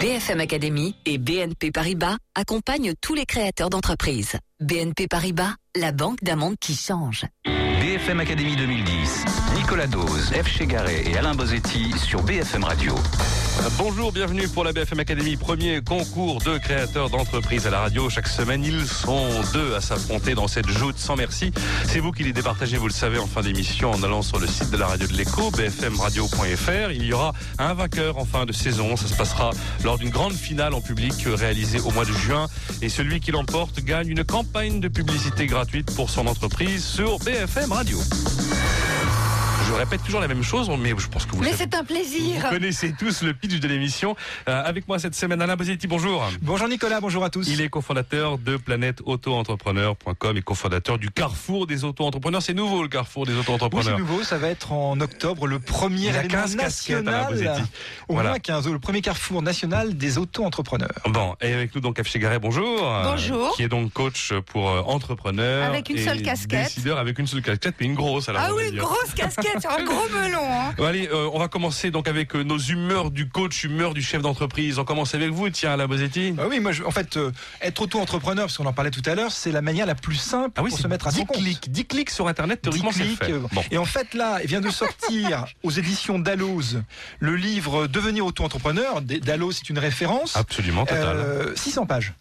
BFM Academy et BNP Paribas accompagnent tous les créateurs d'entreprises. BNP Paribas, la banque d'un qui change. BFM Academy 2010. Nicolas Dose, F. Chegaray et Alain Bozetti sur BFM Radio. Bonjour, bienvenue pour la BFM Academy, premier concours de créateurs d'entreprises à la radio. Chaque semaine, ils sont deux à s'affronter dans cette joute sans merci. C'est vous qui les départagez, vous le savez, en fin d'émission en allant sur le site de la radio de l'écho, bfmradio.fr. Il y aura un vainqueur en fin de saison. Ça se passera lors d'une grande finale en public réalisée au mois de juin. Et celui qui l'emporte gagne une campagne de publicité gratuite pour son entreprise sur BFM Radio. Je répète toujours la même chose, mais je pense que vous Mais c'est un plaisir. vous connaissez tous le pitch de l'émission. Euh, avec moi cette semaine, Alain Bosetti, bonjour. Bonjour Nicolas, bonjour à tous. Il est cofondateur de planèteautoentrepreneur.com et cofondateur du Carrefour des auto-entrepreneurs. C'est nouveau le Carrefour des Oui, c'est auto-entrepreneurs. nouveau, ça va être en octobre le premier Il a événement 15 casquettes, Alain national, Bosetti. au Voilà. moins 15, le premier carrefour national des auto-entrepreneurs. Bon, et avec nous donc F. Chegaray, bonjour. Bonjour. Euh, Qui est donc coach pour euh, entrepreneurs. Avec une et seule casquette. Décideur avec une seule casquette, mais une grosse alors. Ah oui, une grosse casquette sur un gros melon. Hein. Allez, euh, on va commencer donc avec euh, nos humeurs du coach, humeurs du chef d'entreprise. On commence avec vous, tiens, Alain Bosetti. Bah oui, moi, je- en fait, euh, être auto-entrepreneur, parce qu'on en parlait tout à l'heure, c'est la manière la plus simple Ah oui, pour c'est se mettre à 10 son compte. clics. 10 clics sur Internet, 10 théoriquement, c'est fait. euh, Bon. Et en fait, là, il vient de sortir aux éditions Dalloz le livre Devenir auto-entrepreneur. Dalloz, c'est une référence. Absolument, total. Euh, 600 pages.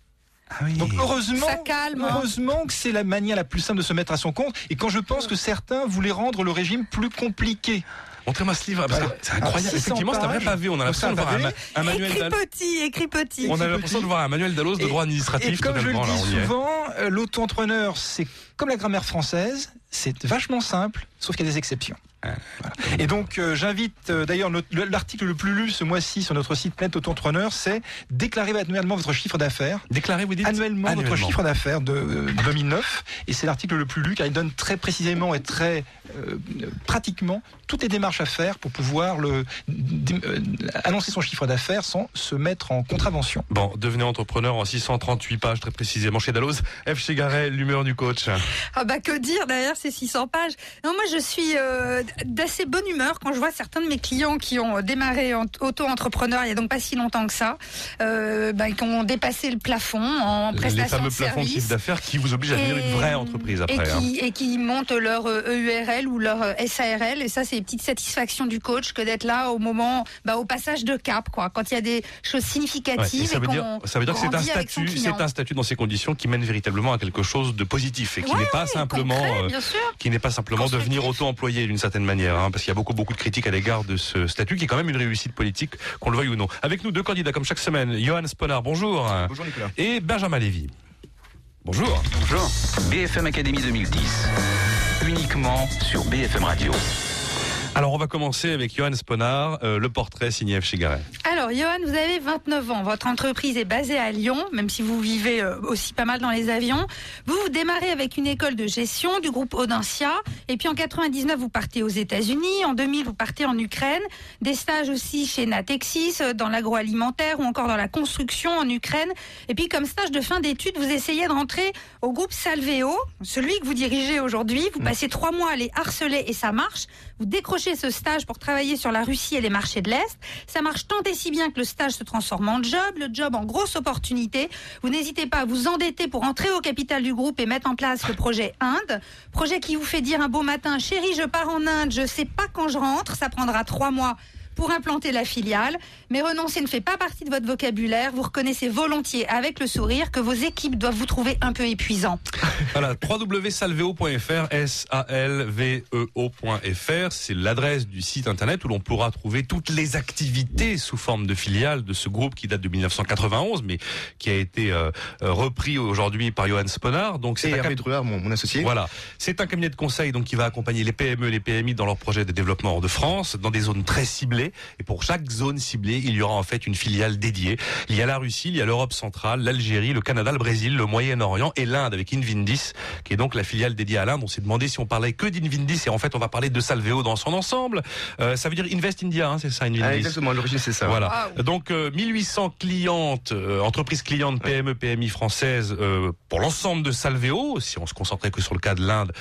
Ah oui. Donc heureusement, Ça calme, hein. heureusement que c'est la manière la plus simple de se mettre à son compte. Et quand je pense que certains voulaient rendre le régime plus compliqué. Montrez-moi ce livre, parce que Voilà. c'est incroyable. Alors, 600 Effectivement, c'est un vrai pavé. On a l'impression de voir un, manuel Écrit d'Al- petit, écrit petit. On a l'impression de voir un manuel d'Allos de droit Et administratif. comme je le dis souvent, euh, l'auto-entrepreneur, c'est comme la grammaire française, c'est vachement simple, sauf qu'il y a des exceptions. Voilà. Et donc, euh, j'invite, euh, d'ailleurs, l'article le plus lu ce mois-ci sur notre site Planète Auto-entrepreneur, c'est déclarer annuellement votre chiffre d'affaires. Déclarez, vous dites Annuellement, votre chiffre d'affaires de euh, 2009. Et c'est l'article le plus lu car il donne très précisément et très euh, pratiquement toutes les démarches à faire pour pouvoir le, euh, annoncer son chiffre d'affaires sans se mettre en contravention. Bon, devenez entrepreneur en 638 pages, très précisément chez Dalloz. F. Chegaray, l'humeur du coach. Ah bah que dire d'ailleurs ces 600 pages. Non moi je suis euh, d'assez bonne humeur quand je vois certains de mes clients qui ont démarré en auto-entrepreneur il y a donc pas si longtemps que ça, euh, bah, qui ont dépassé le plafond en Les prestation fameux de plafonds de chiffre d'affaires qui vous obligent à devenir une vraie entreprise après. Et hein. qui, et qui montent leur EURL ou leur euh, SARL. Et ça, c'est une petite satisfaction du coach que d'être là au moment, bah, au passage de cap, quoi. Quand il y a des choses Ouais, significatives ça veut dire, ça veut dire que c'est un statut, c'est un statut dans ces conditions qui mène véritablement à quelque chose de positif et qui Ouais, n'est pas ouais, simplement, euh, qui n'est pas simplement devenir auto-employé d'une certaine manière, hein, parce qu'il y a beaucoup beaucoup de critiques à l'égard de ce statut qui est quand même une réussite politique, qu'on le veuille ou non. Avec nous deux candidats comme chaque semaine, Johan Sponard, bonjour, Bonjour Nicolas. et Benjamin Lévy. Bonjour. Bonjour. BFM Academy 2010. Uniquement sur BFM Radio. Alors on va commencer avec Johan Sponard, euh, le portrait signé F. Chegaray. Alors, Johan, vous avez 29 ans. Votre entreprise est basée à Lyon, même si vous vivez euh, aussi pas mal dans les avions. Vous, vous démarrez avec une école de gestion du groupe Audencia. Et puis en 99, vous partez aux États-Unis. En 2000, vous partez en Ukraine. Des stages aussi chez Natexis, euh, dans l'agroalimentaire ou encore dans la construction en Ukraine. Et puis, comme stage de fin d'études, vous essayez de rentrer au groupe Salveo, celui que vous dirigez aujourd'hui. Vous passez trois mois à les harceler et ça marche. Vous décrochez ce stage pour travailler sur la Russie et les marchés de l'Est. Ça marche tant et si bien que le stage se transforme en job, le job en grosse opportunité. Vous n'hésitez pas à vous endetter pour entrer au capital du groupe et mettre en place le projet Inde. Projet qui vous fait dire un beau matin, chérie, je pars en Inde, je sais pas quand je rentre, ça prendra trois mois pour implanter la filiale. Mais renoncer ne fait pas partie de votre vocabulaire. Vous reconnaissez volontiers avec le sourire que vos équipes doivent vous trouver un peu épuisant. Voilà, www.salveo.fr, S-A-L-V-E-O.fr, c'est l'adresse du site internet où l'on pourra trouver toutes les activités sous forme de filiales de ce groupe qui date de 1991, mais qui a été euh, euh, repris aujourd'hui par Johan Sponard. Donc c'est Et un Hervé cap- Druard, mon, mon associé. Voilà, c'est un cabinet de conseil donc qui va accompagner les PME, les PMI dans leurs projets de développement hors de France, dans des zones très ciblées. Et pour chaque zone ciblée, il y aura en fait une filiale dédiée. Il y a la Russie, il y a l'Europe centrale, l'Algérie, le Canada, le Brésil, le Moyen-Orient et l'Inde avec Invindis, qui est donc la filiale dédiée à l'Inde. On s'est demandé si on parlait que d'Invindis et en fait on va parler de Salveo dans son ensemble. Euh, ça veut dire Invest India, hein, c'est ça Invindis. Ah, exactement, l'origine c'est ça. Voilà. Donc euh, 1800 clientes, euh, entreprises clientes PME, PMI françaises euh, pour l'ensemble de Salveo. Si on se concentrait que sur le cas de l'Inde,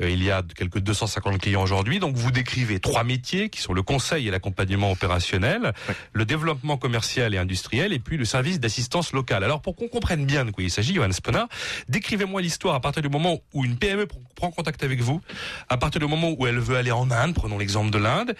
il y a quelques 250 clients aujourd'hui. Donc vous décrivez trois métiers qui sont le conseil et l'accompagnement opérationnel, le développement commercial et industriel, et puis le service d'assistance locale. Alors pour qu'on comprenne bien de quoi il s'agit, Johan Spona, décrivez-moi l'histoire à partir du moment où une PME prend contact avec vous, à partir du moment où elle veut aller en Inde, prenons l'exemple de l'Inde,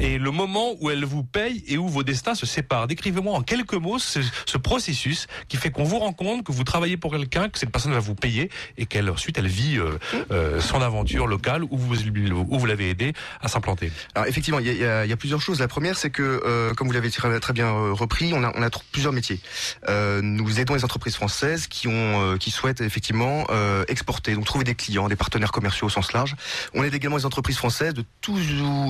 et le moment où elle vous paye et où vos destins se séparent. Décrivez-moi en quelques mots ce, ce processus qui fait qu'on vous rend compte que vous travaillez pour quelqu'un, que cette personne va vous payer et qu'elle ensuite elle vit euh, euh, son aventure locale où vous, où vous l'avez aidé à s'implanter. Alors effectivement, il y a, y a, plusieurs choses. La première, c'est que euh, comme vous l'avez très, très, bien euh, repris, on a, on a plusieurs métiers. Euh, nous aidons les entreprises françaises qui ont, qui souhaitent effectivement exporter, donc trouver des clients, des partenaires commerciaux au sens large. On aide également les entreprises françaises de tous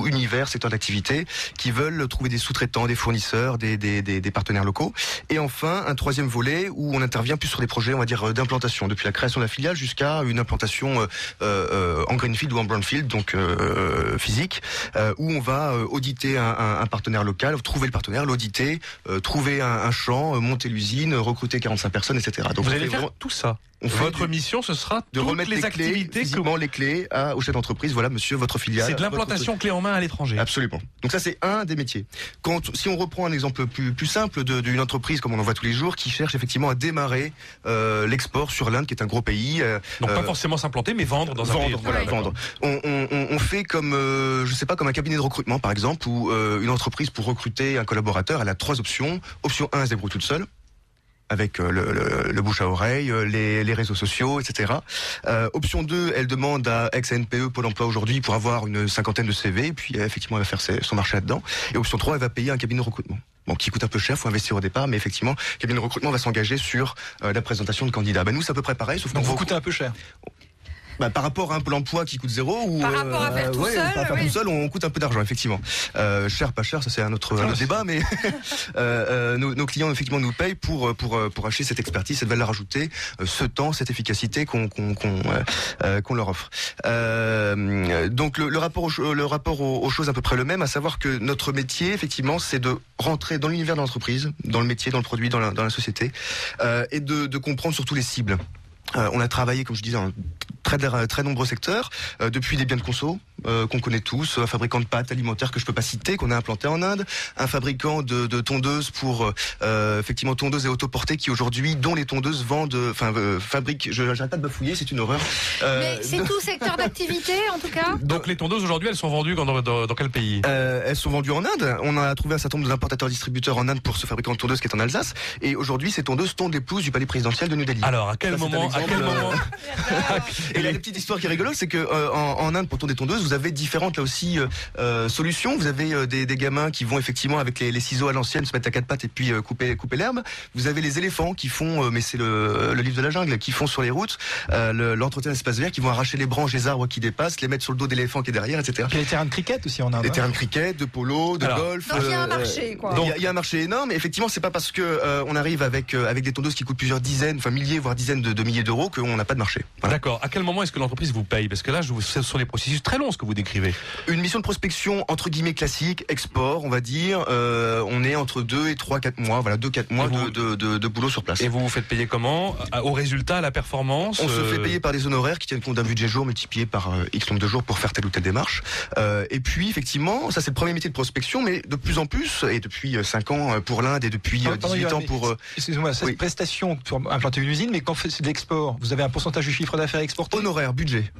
univers, secteurs d'activité qui veulent trouver des sous-traitants, des fournisseurs, des, des, des, des, partenaires locaux. Et enfin, un troisième volet où on intervient plus sur des projets, on va dire, d'implantation, depuis la création de la filiale jusqu'à une implantation euh, euh, en greenfield ou en brownfield, donc euh, physique, euh, où on va euh, auditer un, un, un, partenaire local, trouver le partenaire, l'auditer, trouver un, un champ, monter l'usine, recruter 45 personnes, etc. Donc vous allez faire tout ça? Votre mission, ce sera de remettre les, activités, physiquement les clés à, au chef d'entreprise. Voilà, monsieur, votre filiale. C'est de l'implantation clé en main à l'étranger. Absolument. Donc ça, c'est un des métiers. Quand, si on reprend un exemple plus, plus simple d'une entreprise comme on en voit tous les jours, qui cherche effectivement à démarrer euh, l'export sur l'Inde, qui est un gros pays. Euh, Donc pas forcément s'implanter, mais vendre dans vendre, un pays. Voilà, vendre. On, on, on, fait comme, euh, je sais pas, comme un cabinet de recrutement, par exemple, où euh, une entreprise pour recruter un collaborateur, elle a trois options. Option 1, elle se débrouille toute seule avec le, le, le, bouche à oreille, les, les réseaux sociaux, etc. Euh, option 2, elle demande à ex-NPE Pôle emploi aujourd'hui pour avoir une cinquantaine de CV, puis effectivement elle va faire ses, son marché là-dedans. Et option 3, elle va payer un cabinet de recrutement. Bon, qui coûte un peu cher, faut investir au départ, mais effectivement, le cabinet de recrutement va s'engager sur euh, la présentation de candidats. Ben nous, c'est à peu près pareil, sauf Donc vous coûtez un peu cher bah, par rapport à un pôle emploi qui coûte zéro ou par rapport à faire tout ouais, seul, par faire oui. tout seul, on coûte un peu d'argent effectivement. Euh, cher, pas cher, ça c'est un autre, un autre débat, mais euh, nos, nos, clients effectivement nous payent pour pour pour acheter cette expertise, cette valeur ajoutée, ce temps, cette efficacité qu'on qu'on qu'on euh, qu'on leur offre. Euh, donc le, le rapport au, le rapport aux, aux, choses à peu près le même, à savoir que notre métier effectivement c'est de rentrer dans l'univers de l'entreprise, dans le métier, dans le produit, dans la, dans la société, euh, et de, de comprendre surtout les cibles. Euh, on a travaillé, comme je disais, dans très, très nombreux secteurs, euh, depuis des biens de conso euh, qu'on connaît tous, un fabricant de pâtes alimentaires que je peux pas citer, qu'on a implanté en Inde, un fabricant de, de tondeuses pour euh, effectivement tondeuses et autoportées qui aujourd'hui, dont les tondeuses vendent, enfin fabriquent. Je n'arrête pas de bafouiller, c'est une horreur. Mais c'est tout secteur d'activité en tout cas. Donc les tondeuses aujourd'hui, elles sont vendues dans, dans, dans quel pays? Elles sont vendues en Inde. On a trouvé un certain nombre d'importateurs distributeurs en Inde pour ce fabricant de tondeuses qui est en Alsace. Et aujourd'hui, ces tondeuses tondent les pelouses du palais présidentiel de New Delhi. Alors à quel Ça, moment à quel moment Et là, la petite histoire qui est rigolote, c'est que euh, en, en, Inde, pour tourner des tondeuses, vous avez différentes là aussi euh, euh, solutions. Vous avez euh, des, des, gamins qui vont effectivement avec les, les ciseaux à l'ancienne se mettre à quatre pattes et puis euh, couper couper l'herbe. Vous avez les éléphants qui font, euh, mais c'est le, le, livre de la jungle, qui font sur les routes l'entretien le, d'espace vert, qui vont arracher les branches des arbres qui dépassent, les mettre sur le dos d'éléphant qui est derrière, etc. Il y a les terrains de cricket aussi en Inde. Les terrains de cricket, de polo, de Alors, golf. Donc il y a un marché, quoi. Il y, y, a un marché énorme. Et effectivement, c'est pas parce que on arrive avec avec des tondeuses qui coûtent plusieurs dizaines, enfin milliers, voire dizaines de, de milliers d'euros qu'on n'a pas de marché. Voilà. D'accord. À quel moment est-ce que l'entreprise vous paye? Parce que là, je vous, ce sont des processus très longs ce que vous décrivez. Une mission de prospection entre guillemets classique, export, on va dire. Euh, on est entre 2 et 3, 4 mois. Voilà, 2, 4 mois vous, de, de, de, boulot sur place. Et vous vous faites payer comment? Au résultat, à la performance On euh... se fait payer par des honoraires qui tiennent compte d'un budget jour multiplié par euh, X nombre de jours pour faire telle ou telle démarche. Euh, et puis, effectivement, ça c'est le premier métier de prospection, mais de plus en plus, et depuis 5 ans pour l'Inde et depuis Pardon, 18 ans pour... Excusez-moi, cette oui. prestation pour implanter une usine, mais quand c'est de l'export, vous avez un pourcentage du chiffre d'affaires exporté Honoraire, budget.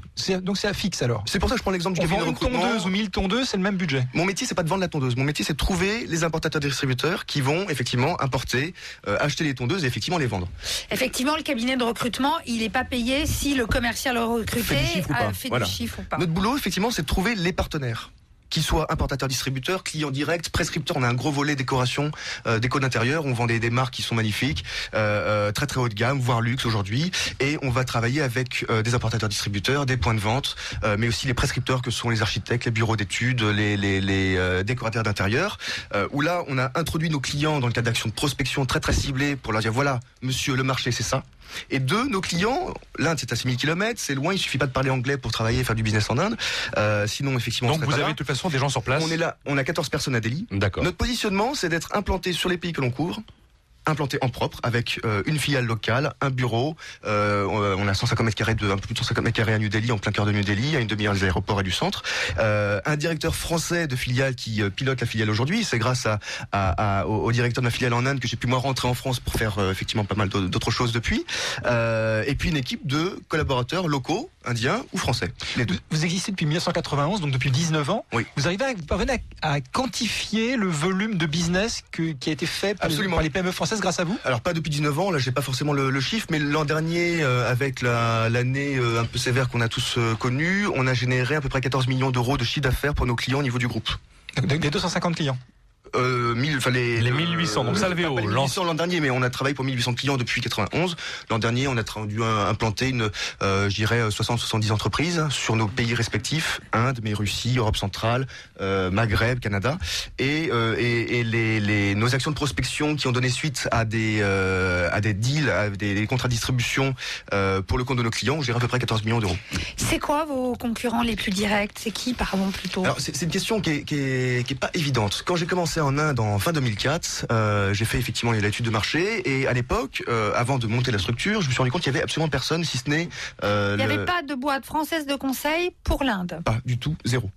Donc c'est à fixe alors C'est pour ça que je prends l'exemple du On cabinet vend de une recrutement. tondeuse ou 1000 tondeuses, c'est le même budget. Mon métier, c'est pas de vendre la tondeuse. Mon métier, c'est de trouver les importateurs et distributeurs qui vont effectivement importer, euh, acheter les tondeuses et effectivement les vendre. Effectivement, le cabinet de recrutement, il n'est pas payé si le commercial recruté fait du chiffre ou pas. fait voilà. du chiffre ou pas. Notre boulot, effectivement, c'est de trouver les partenaires qu'ils soient importateurs, distributeurs, clients directs, prescripteurs. On a un gros volet décoration, euh, déco d'intérieur. On vend des, des, marques qui sont magnifiques, euh, très très haut de gamme, voire luxe aujourd'hui. Et on va travailler avec euh, des importateurs, distributeurs, des points de vente, euh, mais aussi les prescripteurs que sont les architectes, les bureaux d'études, les, les, euh, décorateurs d'intérieur. euh, où là, on a introduit nos clients dans le cadre d'actions de prospection très très ciblées pour leur dire voilà, monsieur, le marché c'est ça. Et deux, nos clients, l'Inde c'est à 6000 km, c'est loin, il suffit pas de parler anglais pour travailler et faire du business en Inde. Euh, sinon, effectivement, Donc vous avez là. de toute façon des gens sur place On est là, on a 14 personnes à Delhi. D'accord. Notre positionnement, c'est d'être implanté sur les pays que l'on couvre implanté en propre avec euh, une filiale locale, un bureau. Euh, on a 150 mètres carrés de un peu plus de 150 mètres carrés à New Delhi, en plein cœur de New Delhi, à une demi-heure des aéroports et du centre. Euh, un directeur français de filiale qui euh, pilote la filiale aujourd'hui. C'est grâce à, à, à, au, directeur de ma filiale en Inde que j'ai pu moi rentrer en France pour faire euh, effectivement pas mal d'autres choses depuis. et puis une équipe de collaborateurs locaux, indiens ou français. Les deux. Vous existez depuis 1991, donc depuis 19 ans. Oui. Vous arrivez à, vous parvenez à, quantifier le volume de business que, qui a été fait par, Absolument. par les PME françaises grâce à vous? Alors pas depuis 19 ans, là j'ai pas forcément le, le, chiffre, mais l'an dernier, euh, avec l'année euh, un peu sévère qu'on a tous euh, connue, on a généré à peu près 14 millions d'euros de chiffre d'affaires pour nos clients au niveau du groupe. Des 250 clients euh, 1000, les, les 1800, donc Salvéo. 1800 l'an dernier, mais on a travaillé pour 1800 clients depuis 91. L'an dernier, on a dû implanter une, euh, je dirais, 60-70 entreprises sur nos pays respectifs, Inde, mais Russie, Europe centrale, euh, Maghreb, Canada, et, euh, et, et les, les, nos actions de prospection qui ont donné suite à des, euh, à des deals, à des, des contrats de distribution euh, pour le compte de nos clients, gère à peu près 14 millions d'euros. C'est quoi vos concurrents les plus directs? C'est qui, pardon, plutôt? C'est une question qui est, qui est, qui est pas évidente. Quand j'ai commencé en Inde en fin 2004. Euh, j'ai fait effectivement l'étude de marché et à l'époque, euh, avant de monter la structure, je me suis rendu compte qu'il y avait absolument personne, si ce n'est. Euh, Il n'y avait pas de boîte française de conseil pour l'Inde. Pas du tout, zéro.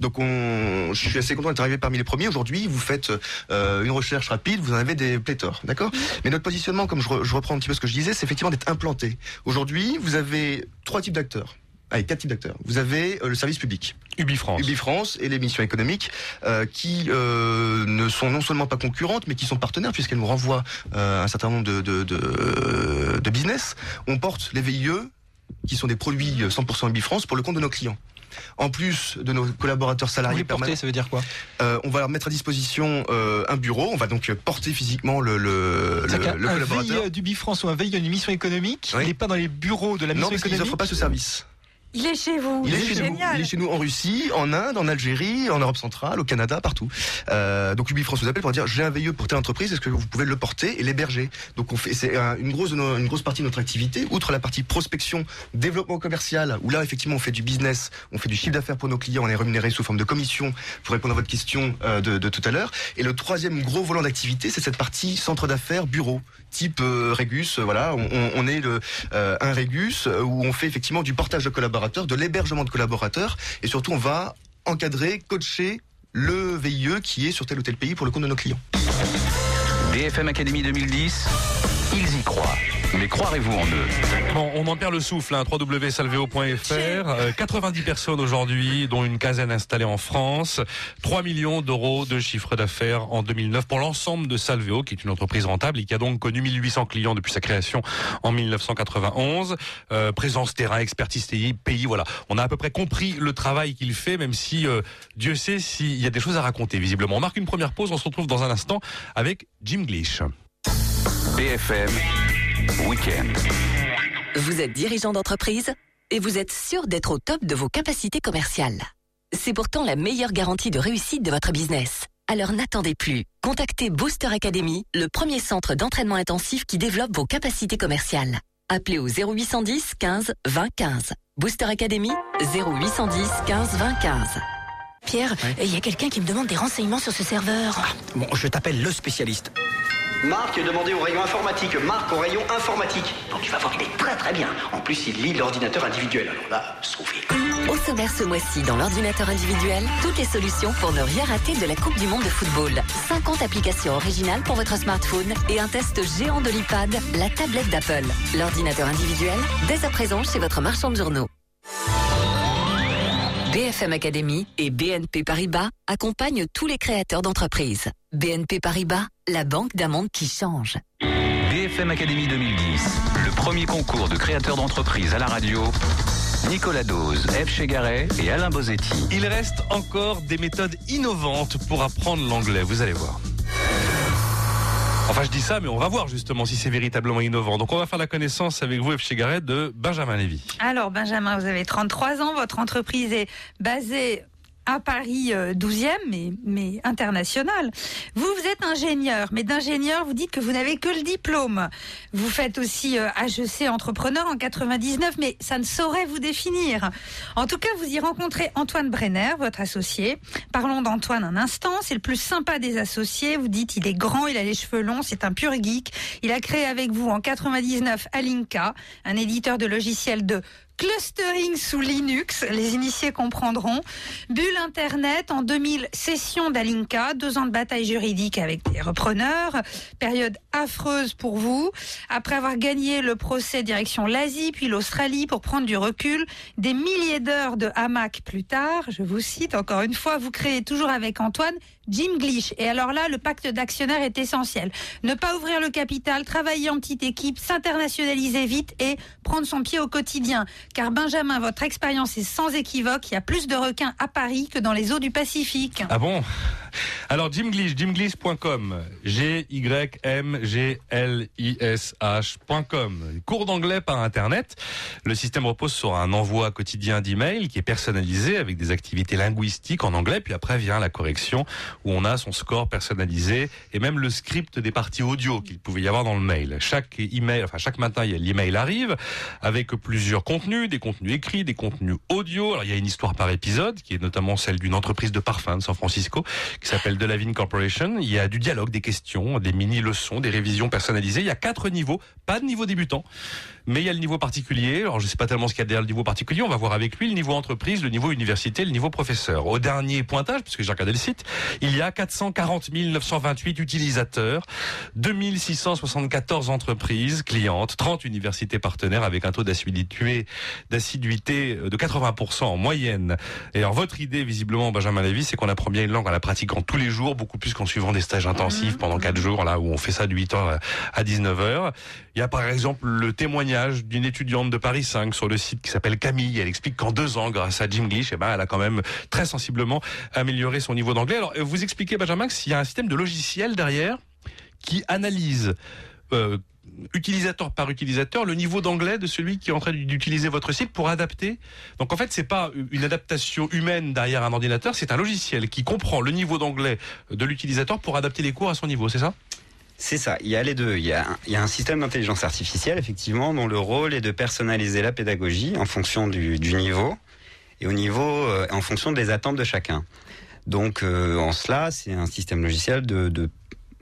Donc on, je suis assez content d'être arrivé parmi les premiers. Aujourd'hui, vous faites euh, une recherche rapide, vous en avez des pléthores, d'accord? Mais notre positionnement, comme je, je, reprends un petit peu ce que je disais, c'est effectivement d'être implanté. Aujourd'hui, vous avez trois types d'acteurs. Allez, quatre types d'acteurs. Vous avez euh, le service public. Ubifrance. Ubifrance et les missions économiques euh, qui euh, ne sont non seulement pas concurrentes, mais qui sont partenaires puisqu'elles nous renvoient euh, un certain nombre de, de, de, de, business. On porte les VIE, qui sont des produits 100% Ubifrance, pour le compte de nos clients. En plus de nos collaborateurs salariés vous porter, ça veut dire quoi euh, On va leur mettre à disposition euh, un bureau. On va donc porter physiquement le, le, le, le un collaborateur. VIE du Bifrance ou un VIE d'une mission économique, Oui. il n'est pas dans les bureaux de la mission non, parce économique. n'offrent pas ce service. Il est chez vous. Il est, chez nous. Il est chez nous en Russie, en Inde, en Algérie, en Europe centrale, au Canada, partout. Euh, donc Ubifrance vous appelle pour dire j'ai un VIE pour telle entreprise, est-ce que vous pouvez le porter et l'héberger? Donc on fait c'est un- une grosse une grosse partie de notre activité, outre la partie prospection, développement commercial, où là effectivement on fait du business, on fait du chiffre d'affaires pour nos clients, on est rémunéré sous forme de commission pour répondre à votre question euh, de, de tout à l'heure. Et le troisième gros volant d'activité, c'est cette partie centre d'affaires, bureau, type euh, Régus. euh, voilà, on, est le euh, un Régus où on fait effectivement du portage de collaborateurs, de l'hébergement de collaborateurs, et surtout on va encadrer, coacher le VIE qui est sur tel ou tel pays pour le compte de nos clients. BFM Academy 2010, ils y croient. Mais croirez-vous en eux Bon, on en perd le souffle, hein, www.salveo.fr. Euh, 90 personnes aujourd'hui, dont une quinzaine installées en France. 3 millions d'euros de chiffre d'affaires en 2009 pour l'ensemble de Salveo, qui est une entreprise rentable et qui a donc connu 1800 clients depuis sa création en 1991. Euh, présence terrain, expertise pays, pays, voilà. On a à peu près compris le travail qu'il fait, même si euh, Dieu sait s'il y a des choses à raconter, visiblement. On marque une première pause, on se retrouve dans un instant avec Jim Glish. BFM Week-end. Vous êtes dirigeant d'entreprise et vous êtes sûr d'être au top de vos capacités commerciales. C'est pourtant la meilleure garantie de réussite de votre business. Alors n'attendez plus. Contactez Booster Academy, le premier centre d'entraînement intensif qui développe vos capacités commerciales. Appelez au 0810 15 20 15. Booster Academy 0810 15 20 15. Pierre, il y a quelqu'un qui me demande des renseignements sur ce serveur. Bon, je t'appelle le spécialiste. Marc, demandez au rayon informatique. Marc au rayon informatique. Donc tu vas voir, il est très très bien. En plus, il lit l'ordinateur individuel. Alors là, sauvé. Au sommaire ce mois-ci, dans l'ordinateur individuel, toutes les solutions pour ne rien rater de la Coupe du Monde de football. 50 applications originales pour votre smartphone et un test géant de l'iPad, la tablette d'Apple. L'ordinateur individuel, dès à présent chez votre marchand de journaux. BFM Academy et BNP Paribas accompagnent tous les créateurs d'entreprises. BNP Paribas, la banque d'un monde qui change. BFM Academy 2010, le premier concours de créateurs d'entreprise à la radio. Nicolas Dose, F. Chegaray et Alain Bozetti. Il reste encore des méthodes innovantes pour apprendre l'anglais, vous allez voir. Enfin, je dis ça, mais on va voir justement si c'est véritablement innovant. Donc, on va faire la connaissance avec vous, F. Chegaray, de Benjamin Lévy. Alors, Benjamin, vous avez 33 ans. Votre entreprise est basée à Paris 12e, euh, mais, mais international. Vous, vous êtes ingénieur, mais d'ingénieur, vous dites que vous n'avez que le diplôme. Vous faites aussi HEC euh, entrepreneur en 99, mais ça ne saurait vous définir. En tout cas, vous y rencontrez Antoine Brenner, votre associé. Parlons d'Antoine un instant. C'est le plus sympa des associés. Vous dites, il est grand, il a les cheveux longs, c'est un pur geek. Il a créé avec vous en 99 Alinka, un éditeur de logiciels de Clustering sous Linux, les initiés comprendront. Bulle Internet en 2000, session d'Alinka, deux ans de bataille juridique avec des repreneurs, période affreuse pour vous. Après avoir gagné le procès direction l'Asie puis l'Australie pour prendre du recul, des milliers d'heures de hamac plus tard, je vous cite encore une fois, vous créez toujours avec Antoine Jim Glitch. Et alors là, le pacte d'actionnaires est essentiel. Ne pas ouvrir le capital, travailler en petite équipe, s'internationaliser vite et prendre son pied au quotidien. Car Benjamin, votre expérience est sans équivoque. Il y a plus de requins à Paris que dans les eaux du Pacifique. Ah bon? Alors Jim Glitch, jimglish.com, G-Y-M-G-L-I-S-H.com. Cours d'anglais par Internet. Le système repose sur un envoi quotidien d'emails qui est personnalisé avec des activités linguistiques en anglais. Puis après vient la correction où on a son score personnalisé et même le script des parties audio qu'il pouvait y avoir dans le mail. Chaque email, enfin chaque matin, l'email arrive avec plusieurs contenus, des contenus écrits, des contenus audio. Alors il y a une histoire par épisode qui est notamment celle d'une entreprise de parfum de San Francisco qui s'appelle Delavine Corporation. Il y a du dialogue, des questions, des mini leçons, des révisions personnalisées. Il y a quatre niveaux, pas de niveau débutant. Mais il y a le niveau particulier. Alors je sais pas tellement ce qu'il y a derrière le niveau particulier. On va voir avec lui le niveau entreprise, le niveau université, le niveau professeur. Au dernier pointage, puisque j'ai regardé le site, il y a 440 928 utilisateurs, 2674 entreprises clientes, 30 universités partenaires avec un taux d'assiduité d'assiduité de 80% en moyenne. Et alors votre idée, visiblement, Benjamin Lévy, c'est qu'on apprend bien une langue en la pratiquant tous les jours, beaucoup plus qu'en suivant des stages intensifs mmh. pendant 4 jours, là où on fait ça de 8h à 19h. Il y a par exemple le témoignage d'une étudiante de Paris 5 sur le site qui s'appelle Camille. Elle explique qu'en deux ans, grâce à Jim Glitch, eh ben, elle a quand même très sensiblement amélioré son niveau d'anglais. Alors, vous expliquez, Benjamin, qu'il y a un système de logiciel derrière qui analyse euh, utilisateur par utilisateur le niveau d'anglais de celui qui est en train d'utiliser votre site pour adapter. Donc en fait, c'est pas une adaptation humaine derrière un ordinateur, c'est un logiciel qui comprend le niveau d'anglais de l'utilisateur pour adapter les cours à son niveau, c'est ça? C'est ça, il y a les deux. Il y a, un système d'intelligence artificielle, effectivement, dont le rôle est de personnaliser la pédagogie en fonction du, niveau et au niveau, euh, en fonction des attentes de chacun. Donc, euh, en cela, c'est un système logiciel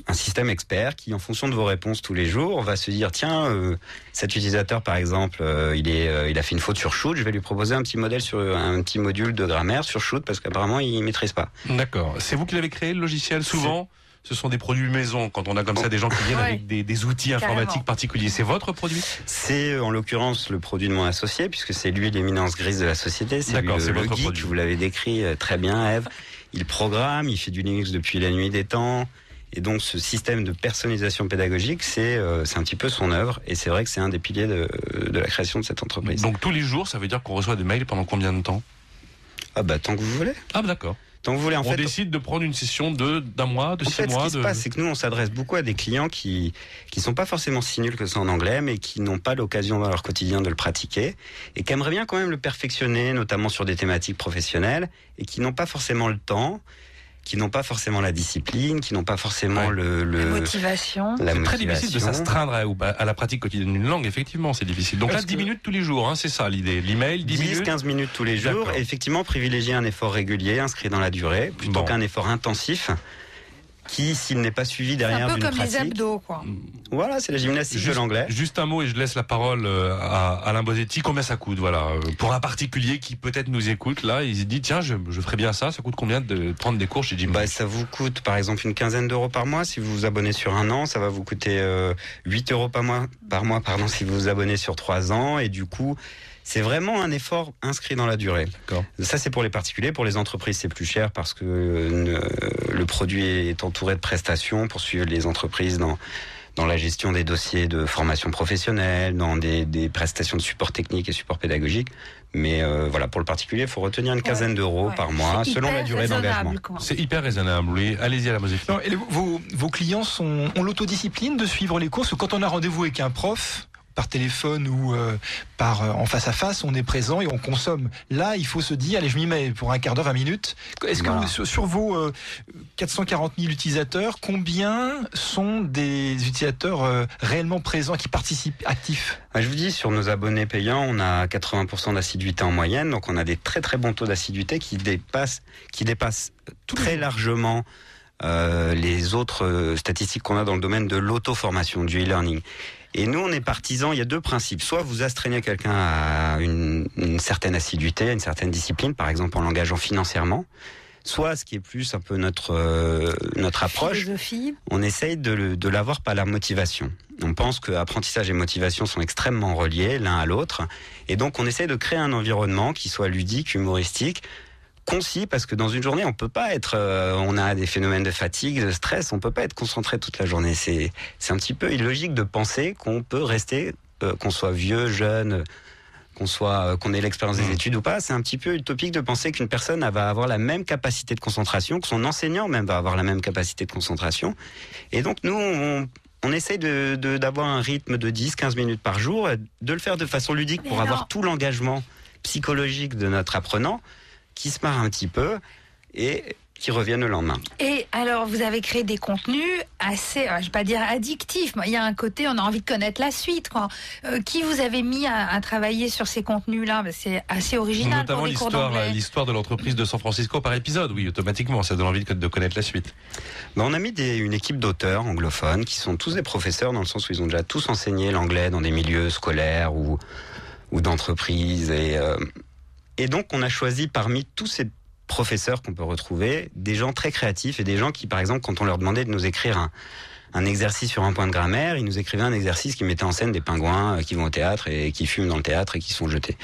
un système expert qui, en fonction de vos réponses tous les jours, va se dire tiens, euh, cet utilisateur, par exemple, il a fait une faute sur shoot, je vais lui proposer un petit modèle un petit module de grammaire sur shoot parce qu'apparemment il maîtrise pas. D'accord. C'est vous qui l'avez créé le logiciel souvent? Ce sont des produits maison quand on a comme ça des gens qui viennent avec des, outils informatiques particuliers. C'est votre produit C'est en l'occurrence le produit de mon associé puisque c'est lui l'éminence grise de la société. C'est le, le geek, produit. vous l'avez décrit euh, très bien, Eve. Il programme, il fait du Linux depuis la nuit des temps. Et donc ce système de personnalisation pédagogique, c'est euh, c'est un petit peu son œuvre. Et c'est vrai que c'est un des piliers de, de la création de cette entreprise. Donc tous les jours, ça veut dire qu'on reçoit des mails pendant combien de temps? Ah bah tant que vous voulez. Ah d'accord vous voulez, on décide de prendre une session de d'un mois, de six mois. Ce qui se passe, c'est que nous, on s'adresse beaucoup à des clients qui qui sont pas forcément si nuls que ça en anglais, mais qui n'ont pas l'occasion dans leur quotidien de le pratiquer et qui aimeraient bien quand même le perfectionner, notamment sur des thématiques professionnelles, et qui n'ont pas forcément le temps qui n'ont pas forcément la discipline, qui n'ont pas forcément le, la motivation. C'est très difficile de s'astreindre à, à, la pratique quotidienne d'une langue, effectivement, c'est difficile. Donc là, 10 minutes tous les jours, hein, c'est ça l'idée. L'email, 10, 10 minutes 15 minutes tous les jours. Et effectivement, privilégier un effort régulier, inscrit dans la durée, plutôt qu'un effort intensif qui, s'il n'est pas suivi derrière un peu comme les abdos, quoi. Voilà, c'est la gymnastique de l'anglais. Juste un mot et je laisse la parole euh, à Alain Bosetti. Combien ça coûte, voilà, euh, pour un particulier qui peut-être nous écoute là, il se dit tiens, je, je ferais bien ça. Ça coûte combien de prendre des cours chez Jim bah, ça vous coûte, par exemple, une quinzaine d'euros par mois si vous vous abonnez sur un an. Ça va vous coûter euh, 8 euros par mois, par mois, pardon, si vous vous abonnez sur trois ans. Et du coup, c'est vraiment un effort inscrit dans la durée. Ça, c'est pour les particuliers. Pour les entreprises, c'est plus cher parce que euh, le produit est entouré de prestations pour suivre les entreprises dans dans la gestion des dossiers de formation professionnelle, dans des, des prestations de support technique et support pédagogique. Mais euh, voilà, pour le particulier, il faut retenir une quinzaine d'euros par mois, selon la durée d'engagement. C'est hyper raisonnable, oui. Allez-y à la et vos, vos clients sont, ont l'autodiscipline de suivre les courses. Quand on a rendez-vous avec un prof, par téléphone ou euh, par en face à face, on est présent et on consomme. Là, il faut se dire, allez, je m'y mets pour un quart d'heure, 20 minutes. Est-ce que sur, vos 440 000 utilisateurs, combien sont des utilisateurs réellement présents, qui participent, actifs? Je vous dis, sur nos abonnés payants, on a 80% d'assiduité en moyenne, donc on a des très très bons taux d'assiduité qui dépassent, qui dépassent très largement euh, les autres euh, statistiques qu'on a dans le domaine de l'auto-formation, du e-learning. Et nous, on est partisans, il y a deux principes. Soit vous astreignez quelqu'un à une, certaine assiduité, à une certaine discipline, par exemple en l'engageant financièrement, soit ce qui est plus un peu notre euh, notre approche, on essaye de, de l'avoir par la motivation. On pense que apprentissage et motivation sont extrêmement reliés l'un à l'autre, et donc on essaye de créer un environnement qui soit ludique, humoristique, concis parce que dans une journée on peut pas être euh, on a des phénomènes de fatigue de stress on peut pas être concentré toute la journée. C'est c'est un petit peu illogique de penser qu'on peut rester euh, qu'on soit vieux jeune qu'on soit euh, qu'on ait l'expérience des mmh. études ou pas. C'est un petit peu utopique de penser qu'une personne va avoir la même capacité de concentration que son enseignant même va avoir la même capacité de concentration. Et donc nous on, on essaye de, d'avoir un rythme de 10-15 minutes par jour, de le faire de façon ludique pour avoir tout l'engagement psychologique de notre apprenant, qui se marre un petit peu et qui reviennent le lendemain. Et alors, vous avez créé des contenus assez, euh, je vais pas dire addictifs, mais il y a un côté, on a envie de connaître la suite. Quoi. Euh, qui vous avez mis à, travailler sur ces contenus-là? C'est assez original. Notamment l'histoire, l'histoire de l'entreprise de San Francisco par épisode. Oui, automatiquement, ça donne envie de, connaître la suite. Ben, on a mis des, une équipe d'auteurs anglophones qui sont tous des professeurs dans le sens où ils ont déjà tous enseigné l'anglais dans des milieux scolaires ou, ou d'entreprises et euh, et donc, on a choisi parmi tous ces professeurs qu'on peut retrouver des gens très créatifs et des gens qui, par exemple, quand on leur demandait de nous écrire un, exercice sur un point de grammaire, ils nous écrivaient un exercice qui mettait en scène des pingouins euh, qui vont au théâtre et qui fument dans le théâtre et qui sont jetés.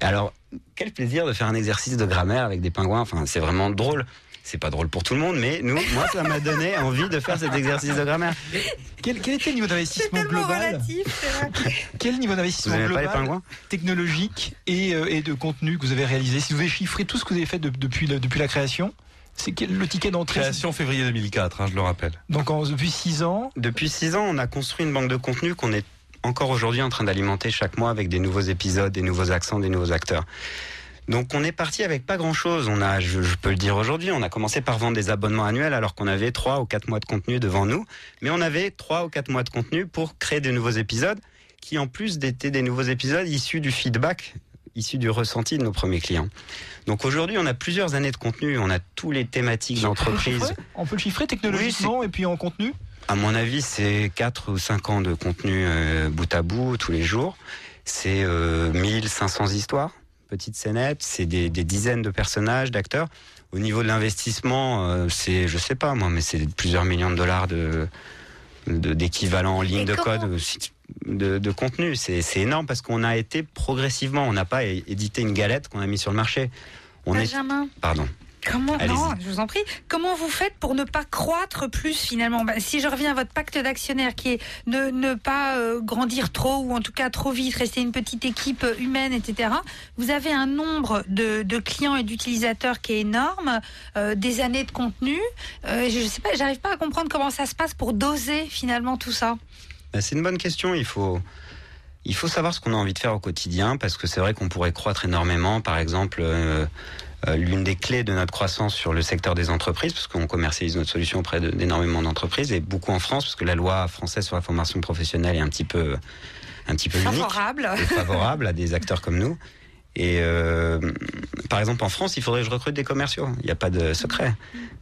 Alors, quel plaisir de faire un exercice de grammaire avec des pingouins. Enfin, c'est vraiment drôle. C'est pas drôle pour tout le monde, mais nous, moi, ça m'a donné envie de faire cet exercice de grammaire. Quel, quel était le niveau d'investissement global Quel niveau d'investissement global technologique et, euh, et, de contenu que vous avez réalisé Si vous avez chiffré tout ce que vous avez fait depuis, depuis la création, c'est le ticket d'entrée Création février 2004, hein, je le rappelle. Donc depuis 6 ans Depuis 6 ans, on a construit une banque de contenu qu'on est encore aujourd'hui en train d'alimenter chaque mois avec des nouveaux épisodes, des nouveaux accents, des nouveaux acteurs. Donc on est parti avec pas grand chose. On a, je, peux le dire aujourd'hui, on a commencé par vendre des abonnements annuels alors qu'on avait trois ou quatre mois de contenu devant nous. Mais on avait trois ou quatre mois de contenu pour créer des nouveaux épisodes qui en plus étaient des nouveaux épisodes issus du feedback issus du ressenti de nos premiers clients. Donc aujourd'hui, on a plusieurs années de contenu, on a tous les thématiques d'entreprise. On peut le chiffrer technologiquement et puis en contenu? À mon avis, c'est 4 ou 5 ans de contenu euh, bout à bout tous les jours. C'est euh, 1500 histoires petite scénette, c'est des, dizaines de personnages, d'acteurs. Au niveau de l'investissement, euh, c'est, je sais pas moi, mais c'est plusieurs millions de dollars de, d'équivalent en ligne de code de, de contenu. C'est, énorme parce qu'on a été progressivement, on n'a pas édité une galette qu'on a mis sur le marché. On Benjamin. Est, pardon. Comment non, je vous en prie. Comment vous faites pour ne pas croître plus finalement bah, Si je reviens à votre pacte d'actionnaires qui est ne, ne pas euh, grandir trop ou en tout cas trop vite, rester une petite équipe humaine, etc. Vous avez un nombre de, de clients et d'utilisateurs qui est énorme, euh, des années de contenu. Euh, je, ne sais pas, j'arrive pas à comprendre comment ça se passe pour doser finalement tout ça. Bah, c'est une bonne question. Il faut il faut savoir ce qu'on a envie de faire au quotidien parce que c'est vrai qu'on pourrait croître énormément. Par exemple, l'une des clés de notre croissance sur le secteur des entreprises, parce qu'on commercialise notre solution auprès d'énormément d'entreprises et beaucoup en France, parce que la loi française sur la formation professionnelle est un petit peu, un petit peu favorable, unique, favorable à des acteurs comme nous. Et euh, par exemple, en France, il faudrait que je recrute des commerciaux. Il n'y a pas de secret.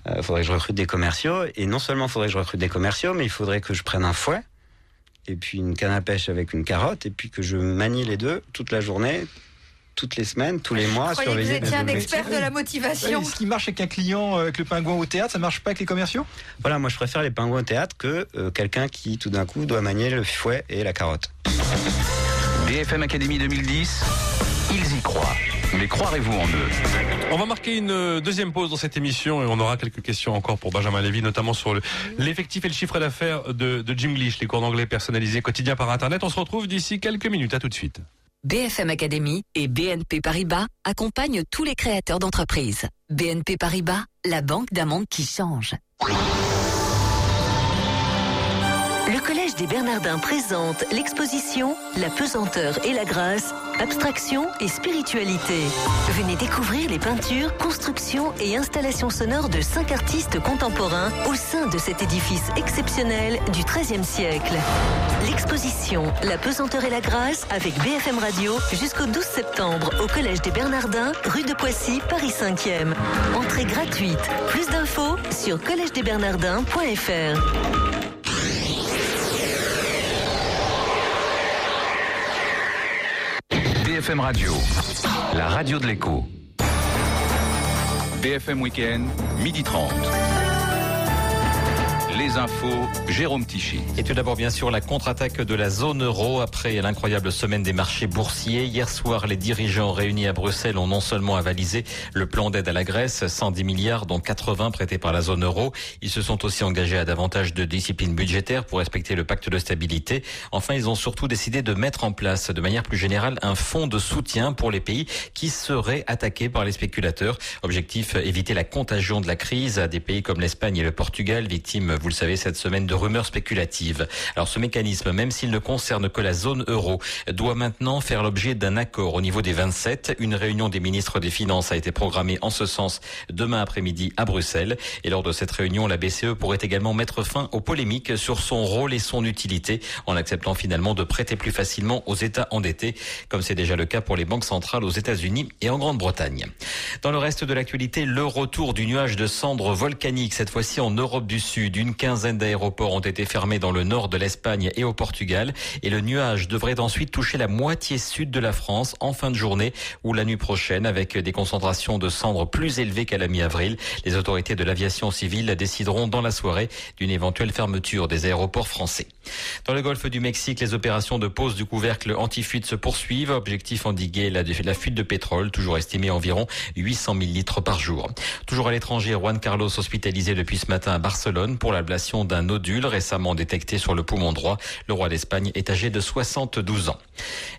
Euh, il faudrait que je recrute des commerciaux. Et non seulement il faudrait que je recrute des commerciaux, mais il faudrait que je prenne un fouet et puis une canne à pêche avec une carotte et puis que je manie les deux toute la journée, toutes les semaines, tous les mois. Vous surveiller que vous étiez un expert de la motivation. ce qui marche avec un client, euh, avec le pingouin au théâtre, ça marche pas avec les commerciaux? Voilà, moi je préfère les pingouins au théâtre que euh, quelqu'un qui tout d'un coup doit manier le fouet et la carotte. BFM Academy 2010, ils y croient. Mais croirez-vous en eux? On va marquer une euh, deuxième pause dans cette émission et on aura quelques questions encore pour Benjamin Lévy, notamment sur l'effectif et le chiffre d'affaires de, de Jim Glish, les cours d'anglais personnalisés quotidiens par Internet. On se retrouve d'ici quelques minutes. À tout de suite. BFM Academy et BNP Paribas accompagnent tous les créateurs d'entreprises. BNP Paribas, la banque d'un monde qui change. Collège Collège des Bernardins présente l'exposition La pesanteur et la grâce, abstraction et spiritualité. Venez découvrir les peintures, constructions et installations sonores de cinq artistes contemporains au sein de cet édifice exceptionnel du XIIIe siècle. L'exposition La pesanteur et la grâce avec BFM Radio jusqu'au 12 septembre au Collège des Bernardins, rue de Poissy, Paris 5e. Entrée gratuite. Plus d'infos sur collège-des-bernardins.fr. BFM Radio, la radio de l'écho. BFM Weekend, midi 30. Les infos, Jérôme Tichy. Et tout d'abord, bien sûr, la contre-attaque de la zone euro après l'incroyable semaine des marchés boursiers. Hier soir, les dirigeants réunis à Bruxelles ont non seulement avalisé le plan d'aide à la Grèce, 110 milliards, dont 80 prêtés par la zone euro. Ils se sont aussi engagés à davantage de discipline budgétaire pour respecter le pacte de stabilité. Enfin, ils ont surtout décidé de mettre en place, de manière plus générale, un fonds de soutien pour les pays qui seraient attaqués par les spéculateurs. Objectif, éviter la contagion de la crise à des pays comme l'Espagne et le Portugal, victimes, vous le savez, cette semaine de rumeurs spéculatives. Alors ce mécanisme, même s'il ne concerne que la zone euro, doit maintenant faire l'objet d'un accord au niveau des 27. Une réunion des ministres des Finances a été programmée en ce sens demain après-midi à Bruxelles. Et lors de cette réunion, la BCE pourrait également mettre fin aux polémiques sur son rôle et son utilité en acceptant finalement de prêter plus facilement aux États endettés, comme c'est déjà le cas pour les banques centrales aux États-Unis et en Grande-Bretagne. Dans le reste de l'actualité, le retour du nuage de cendres volcaniques, cette fois-ci en Europe du Sud. Quinzaine d'aéroports ont été fermés dans le nord de l'Espagne et au Portugal. Et le nuage devrait ensuite toucher la moitié sud de la France en fin de journée ou la nuit prochaine avec des concentrations de cendres plus élevées qu'à la mi-avril. Les autorités de l'aviation civile décideront dans la soirée d'une éventuelle fermeture des aéroports français. Dans le golfe du Mexique, les opérations de pose du couvercle anti-fuite se poursuivent. Objectif endiguer la, fuite de pétrole, toujours estimée à environ 800 000 litres par jour. Toujours à l'étranger, Juan Carlos hospitalisé depuis ce matin à Barcelone pour l'ablation d'un nodule récemment détecté sur le poumon droit. Le roi d'Espagne est âgé de 72 ans.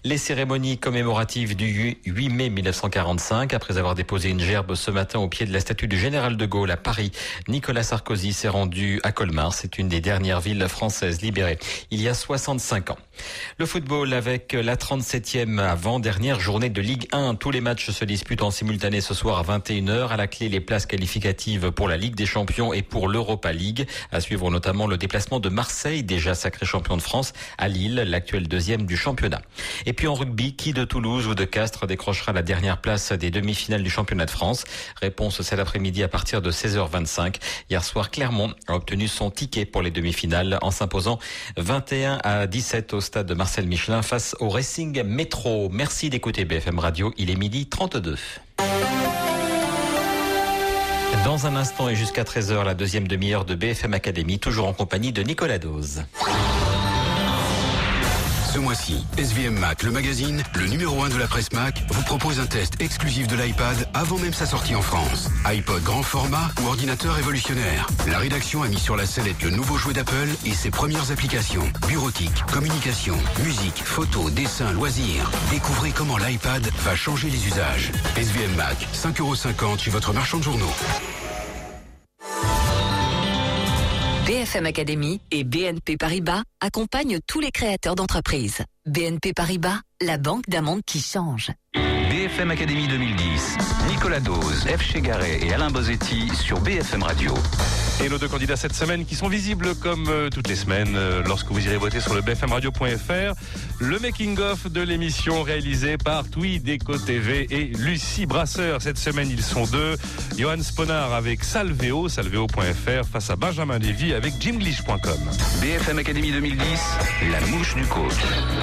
Les cérémonies commémoratives du 8 mai 1945, après avoir déposé une gerbe ce matin au pied de la statue du général de Gaulle à Paris, Nicolas Sarkozy s'est rendu à Colmar. C'est une des dernières villes françaises libérées il y a 65 ans. Le football avec la 37e avant-dernière journée de Ligue 1. Tous les matchs se disputent en simultané ce soir à 21h. À la clé, les places qualificatives pour la Ligue des Champions et pour l'Europa League. À suivre notamment le déplacement de Marseille, déjà sacré champion de France, à Lille, l'actuel deuxième du championnat. Et puis en rugby, qui de Toulouse ou de Castres décrochera la dernière place des demi-finales du championnat de France? Réponse cet après-midi à partir de 16h25. Hier soir, Clermont a obtenu son ticket pour les demi-finales en s'imposant 21 à 17 au stade de Marcel Michelin face au Racing Métro. Merci d'écouter BFM Radio. Il est midi 32. Dans un instant et jusqu'à 13h, la deuxième demi-heure de BFM Academy, toujours en compagnie de Nicolas Dose. Ce mois-ci, SVM Mac, le magazine, le numéro 1 de la presse Mac, vous propose un test exclusif de l'iPad avant même sa sortie en France. iPod grand format ou ordinateur révolutionnaire. La rédaction a mis sur la sellette le nouveau jouet d'Apple et ses premières applications. Bureautique, communication, musique, photo, dessin, loisirs. Découvrez comment l'iPad va changer les usages. SVM Mac, 5,50€ chez votre marchand de journaux. BFM Academy et BNP Paribas accompagnent tous les créateurs d'entreprises. BNP Paribas, la banque d'un monde qui change. BFM Academy 2010. Nicolas Dose, F. Chegaray et Alain Bozetti sur BFM Radio. Et nos deux candidats cette semaine qui sont visibles comme euh, toutes les semaines euh, lorsque vous irez voter sur le bfmradio.fr. Le making-of de l'émission réalisé par Tweed Eco TV et Lucie Brasseur. Cette semaine, ils sont deux. Johan Sponard avec Salveo, salveo.fr face à Benjamin Lévy avec jimglish.com. BFM Academy 2010, la mouche du coach.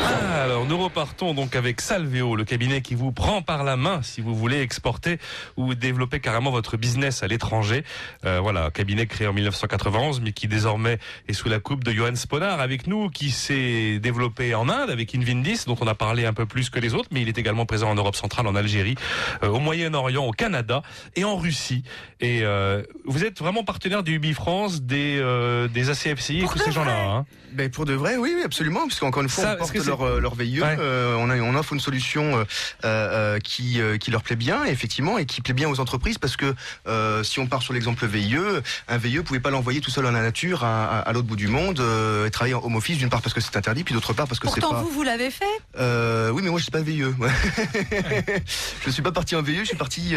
Ah, alors nous repartons donc avec Salveo, le cabinet qui vous prend par la main si vous voulez exporter ou développer carrément votre business à l'étranger. Euh, voilà, cabinet créé en 1991 mais qui désormais est sous la coupe de Johan Sponard avec nous qui s'est développé en Inde avec Invindis dont on a parlé un peu plus que les autres mais il est également présent en Europe centrale, en Algérie, euh, au Moyen-Orient, au Canada et en Russie. Et euh, vous êtes vraiment partenaire des Ubi France, des, euh, des ACFCI et tous ces gens-là. Hein ben pour de vrai, oui, oui absolument, puisqu'encore une fois, Ça, on porte leur, leur. Ouais. euh, on, a, on offre une solution euh, euh, qui qui leur plaît bien effectivement et qui plaît bien aux entreprises parce que si on part sur l'exemple VIE, un VIE pouvait pas l'envoyer tout seul dans la nature à, à, l'autre bout du monde et travailler en home office d'une part parce que c'est interdit puis d'autre part parce que c'est pas. Pourtant vous vous l'avez fait. oui mais moi je suis pas VIE. je suis pas parti en VIE, je suis parti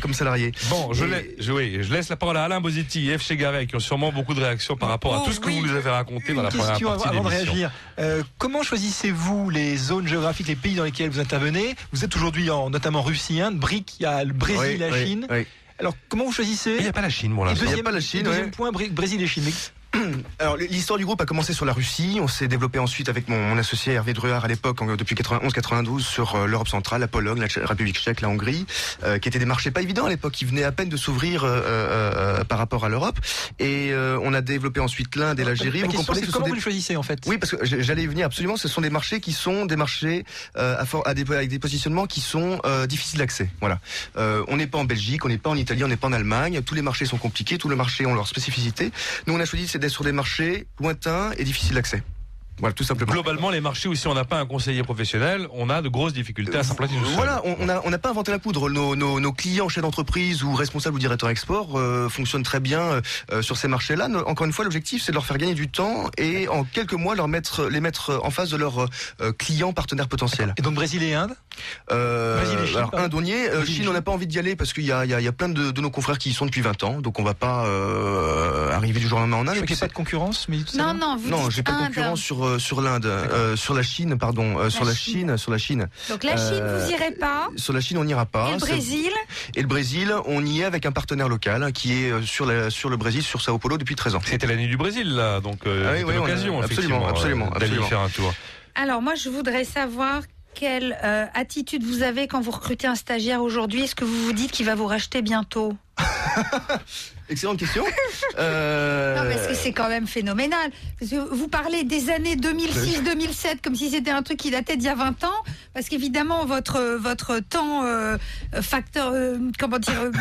comme salarié. Bon, je, je, je laisse la parole à Alain Bosetti et F. Chegaret qui ont sûrement beaucoup de réactions par rapport à oh, tout ce que vous nous avez raconté dans la première partie avant de réagir. Euh, comment choisissez-vous les zones géographiques, les pays dans lesquels vous intervenez? Vous êtes aujourd'hui en notamment Russie, Inde, BRIC, il y a le Brésil, la Chine. Alors comment vous choisissez Il n'y a pas la Chine pour l'instant. Il n'y a pas la Chine. Deuxième point, Brésil et Chine. Alors l'histoire du groupe a commencé sur la Russie. On s'est développé ensuite avec mon, associé Hervé Druard à l'époque, depuis 91-92, sur euh, l'Europe centrale, la Pologne, la République tchèque, la Hongrie, euh, qui étaient des marchés pas évidents à l'époque, qui venaient à peine de s'ouvrir euh, par rapport à l'Europe. Et on a développé ensuite l'Inde et l'Algérie. Vous comprenez comment vous les choisissez en fait? Oui, parce que j'allais y venir absolument. Ce sont des marchés qui sont des marchés à, à des, avec des positionnements qui sont difficiles d'accès. Voilà. on n'est pas en Belgique, on n'est pas en Italie, on n'est pas en Allemagne. Tous les marchés sont compliqués, tous les marchés ont leurs spécificités. Nous, on a choisi sur des marchés lointain et difficile d'accès. Voilà, tout simplement. Globalement, les marchés où si on n'a pas un conseiller professionnel, on a de grosses difficultés à s'implanter. Voilà, on n'a on pas inventé la poudre. Nos, nos, nos clients, chefs d'entreprise ou responsables ou directeurs export euh, fonctionnent très bien euh, sur ces marchés-là. Encore une fois, l'objectif, c'est de leur faire gagner du temps et en quelques mois, leur mettre, les mettre en face de leurs euh, clients partenaires potentiels. Et donc Brésil et Inde? Brésil et Chine, alors, Inde, on y est. Chine, on n'a pas envie d'y aller parce qu'il y a, y, a, y a plein de, de, nos confrères qui y sont depuis 20 ans. Donc on va pas arriver du jour au lendemain en Inde. Je qu'il n'y a pas de concurrence, mais non, non, vous non, j'ai pas de concurrence sur sur l'Inde. Euh, sur la Chine, pardon, euh, sur la Chine. sur la Chine. Donc la Chine, vous irez pas. Sur la Chine, on n'ira pas. Et le Brésil. Et le Brésil, on y est avec un partenaire local hein, qui est euh, sur la, sur le Brésil, sur Sao Paulo depuis 13 ans. C'était l'année du Brésil là, donc ah oui, l'occasion absolument, absolument, d'aller faire un tour. Alors moi, je voudrais savoir quelle attitude vous avez quand vous recrutez un stagiaire aujourd'hui Est-ce que vous vous dites qu'il va vous racheter bientôt? Excellente question. Euh... Non, parce que c'est quand même phénoménal. vous parlez des années 2006-2007 comme si c'était un truc qui datait d'il y a 20 ans. Parce qu'évidemment, votre, votre temps, euh, facteur, euh, comment dire, euh,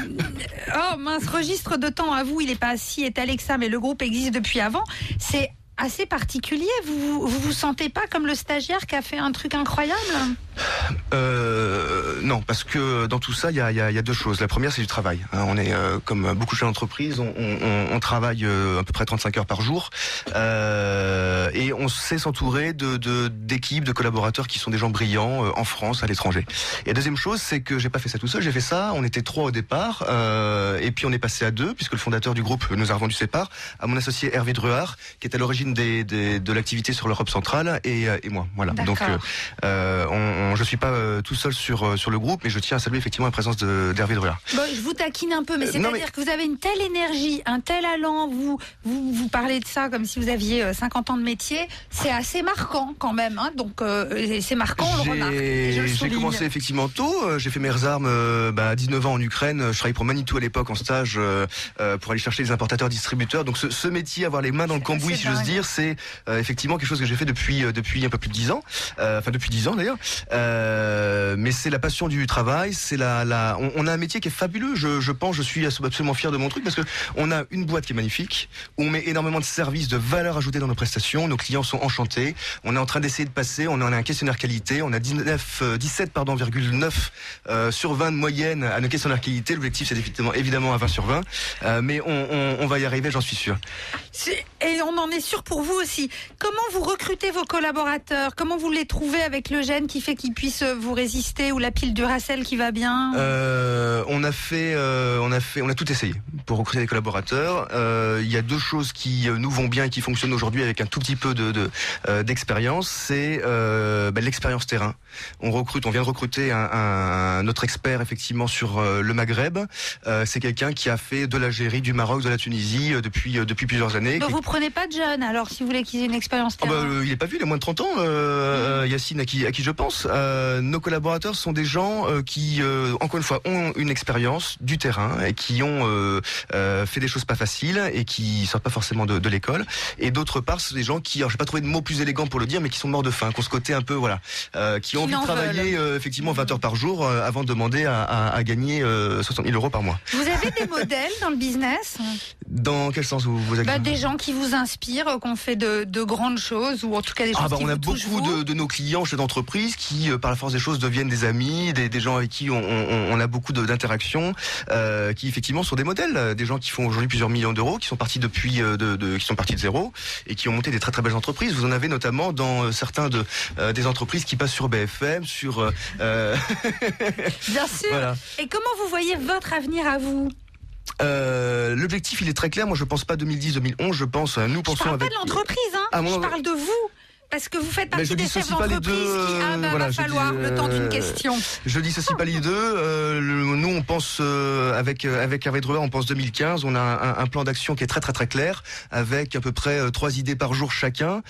oh mince, registre de temps à vous, il n'est pas si étalé que ça, mais le groupe existe depuis avant. C'est assez particulier. Vous, vous vous sentez pas comme le stagiaire qui a fait un truc incroyable? Euh, Non, parce que dans tout ça, il y a, y a, deux choses. La première, c'est du travail. Hein. on est euh, comme beaucoup de chefs d'entreprise, on, on, on, travaille euh, à peu près 35 heures par jour, euh, et on sait s'entourer de d'équipes, de, collaborateurs qui sont des gens brillants en France, à l'étranger. Et la deuxième chose, c'est que j'ai pas fait ça tout seul. J'ai fait ça. On était trois au départ, et puis on est passé à deux, puisque le fondateur du groupe nous a revendu ses parts à mon associé Hervé Druard, qui est à l'origine des, de l'activité sur l'Europe centrale et, euh, et moi. Voilà. Donc, euh, euh, on, je suis pas tout seul sur sur le groupe, mais je tiens à saluer effectivement la présence d'Hervé Druard. Bon, je vous taquine un peu, mais c'est-à-dire que vous avez une telle énergie, un tel allant, vous, vous vous parlez de ça comme si vous aviez 50 ans de métier, c'est assez marquant quand même. Hein, donc c'est marquant, on le remarque. J'ai commencé effectivement tôt. J'ai fait mes armes bah, à 19 ans en Ukraine. Je travaillais pour Manitou à l'époque en stage pour aller chercher les importateurs distributeurs. Donc ce, ce métier, avoir les mains dans le cambouis, si j'ose dire c'est euh, effectivement quelque chose que j'ai fait depuis euh, depuis un peu plus de dix ans, euh, enfin depuis dix ans d'ailleurs. Mais c'est la passion du travail, c'est la, la on, a un métier qui est fabuleux. Je, je pense, je suis absolument fier de mon truc parce que on a une boîte qui est magnifique, où on met énormément de services, de valeur ajoutée dans nos prestations. Nos clients sont enchantés. On est en train d'essayer de passer. On a un questionnaire qualité. On a 19, 17 pardon, 9 sur 20 de moyenne à nos questionnaires qualité. L'objectif c'est évidemment évidemment à 20 sur 20, mais on, on, on va y arriver, j'en suis sûr. Et on en est sûr pour vous aussi. Comment vous recrutez vos collaborateurs? Comment vous les trouvez avec le gène qui fait qu'ils puissent vous résister ou la pile du Racel qui va bien euh, On a fait, euh, on a fait, on a tout essayé pour recruter des collaborateurs. Euh, il y a deux choses qui nous vont bien et qui fonctionnent aujourd'hui avec un tout petit peu de d'expérience. C'est bah, l'expérience terrain. On recrute, on vient de recruter un, un autre expert effectivement sur le Maghreb. C'est quelqu'un qui a fait de l'Algérie, du Maroc, de la Tunisie depuis depuis plusieurs années. Donc vous prenez pas de jeunes alors si vous voulez qu'ils aient une expérience ah bah, euh, Il est pas vu, il a moins de 30 ans, euh, mmh. Yacine, à qui, à qui je pense. Euh, nos collaborateurs sont des gens qui, encore une fois, ont une expérience du terrain et qui ont fait des choses pas faciles et qui sortent pas forcément de, de l'école. Et d'autre part, c'est des gens qui, alors j'ai pas trouvé de mots plus élégants pour le dire, mais qui sont morts de faim, qui ont ce côté un peu, voilà, qui ont envie de travailler effectivement 20 heures par jour avant de demander à, à, à gagner 60 000 euros par mois. Vous avez des modèles dans le business? Dans quel sens vous, vous avez bah, Des gens qui vous inspirent, qu'on fait de, de, grandes choses ou en tout cas des ah choses bah qui on a beaucoup de, de, nos clients chez d'entreprise qui qui, par la force des choses, deviennent des amis, des, des gens avec qui on, on, on a beaucoup d'interactions, euh, qui effectivement sont des modèles, des gens qui font aujourd'hui plusieurs millions d'euros, qui sont partis depuis, de, de, qui sont partis de zéro et qui ont monté des très très belles entreprises. Vous en avez notamment dans certains de des entreprises qui passent sur BFM, sur. Bien sûr. Et comment vous voyez votre avenir à vous? Euh, L'objectif, il est très clair. Moi, je pense pas 2010-2011. Je pense, nous pensons je parle avec. pas de l'entreprise, hein. Ah, je parle de vous. Parce que vous faites partie des chefs d'entreprise qui ah, bah, va falloir le temps d'une euh, question. Je dissocie pas les deux. Euh, nous, on pense euh, avec avec Hervé Drouet, on pense 2015. On a un, un plan d'action qui est très très très clair, avec à peu près trois idées par jour chacun.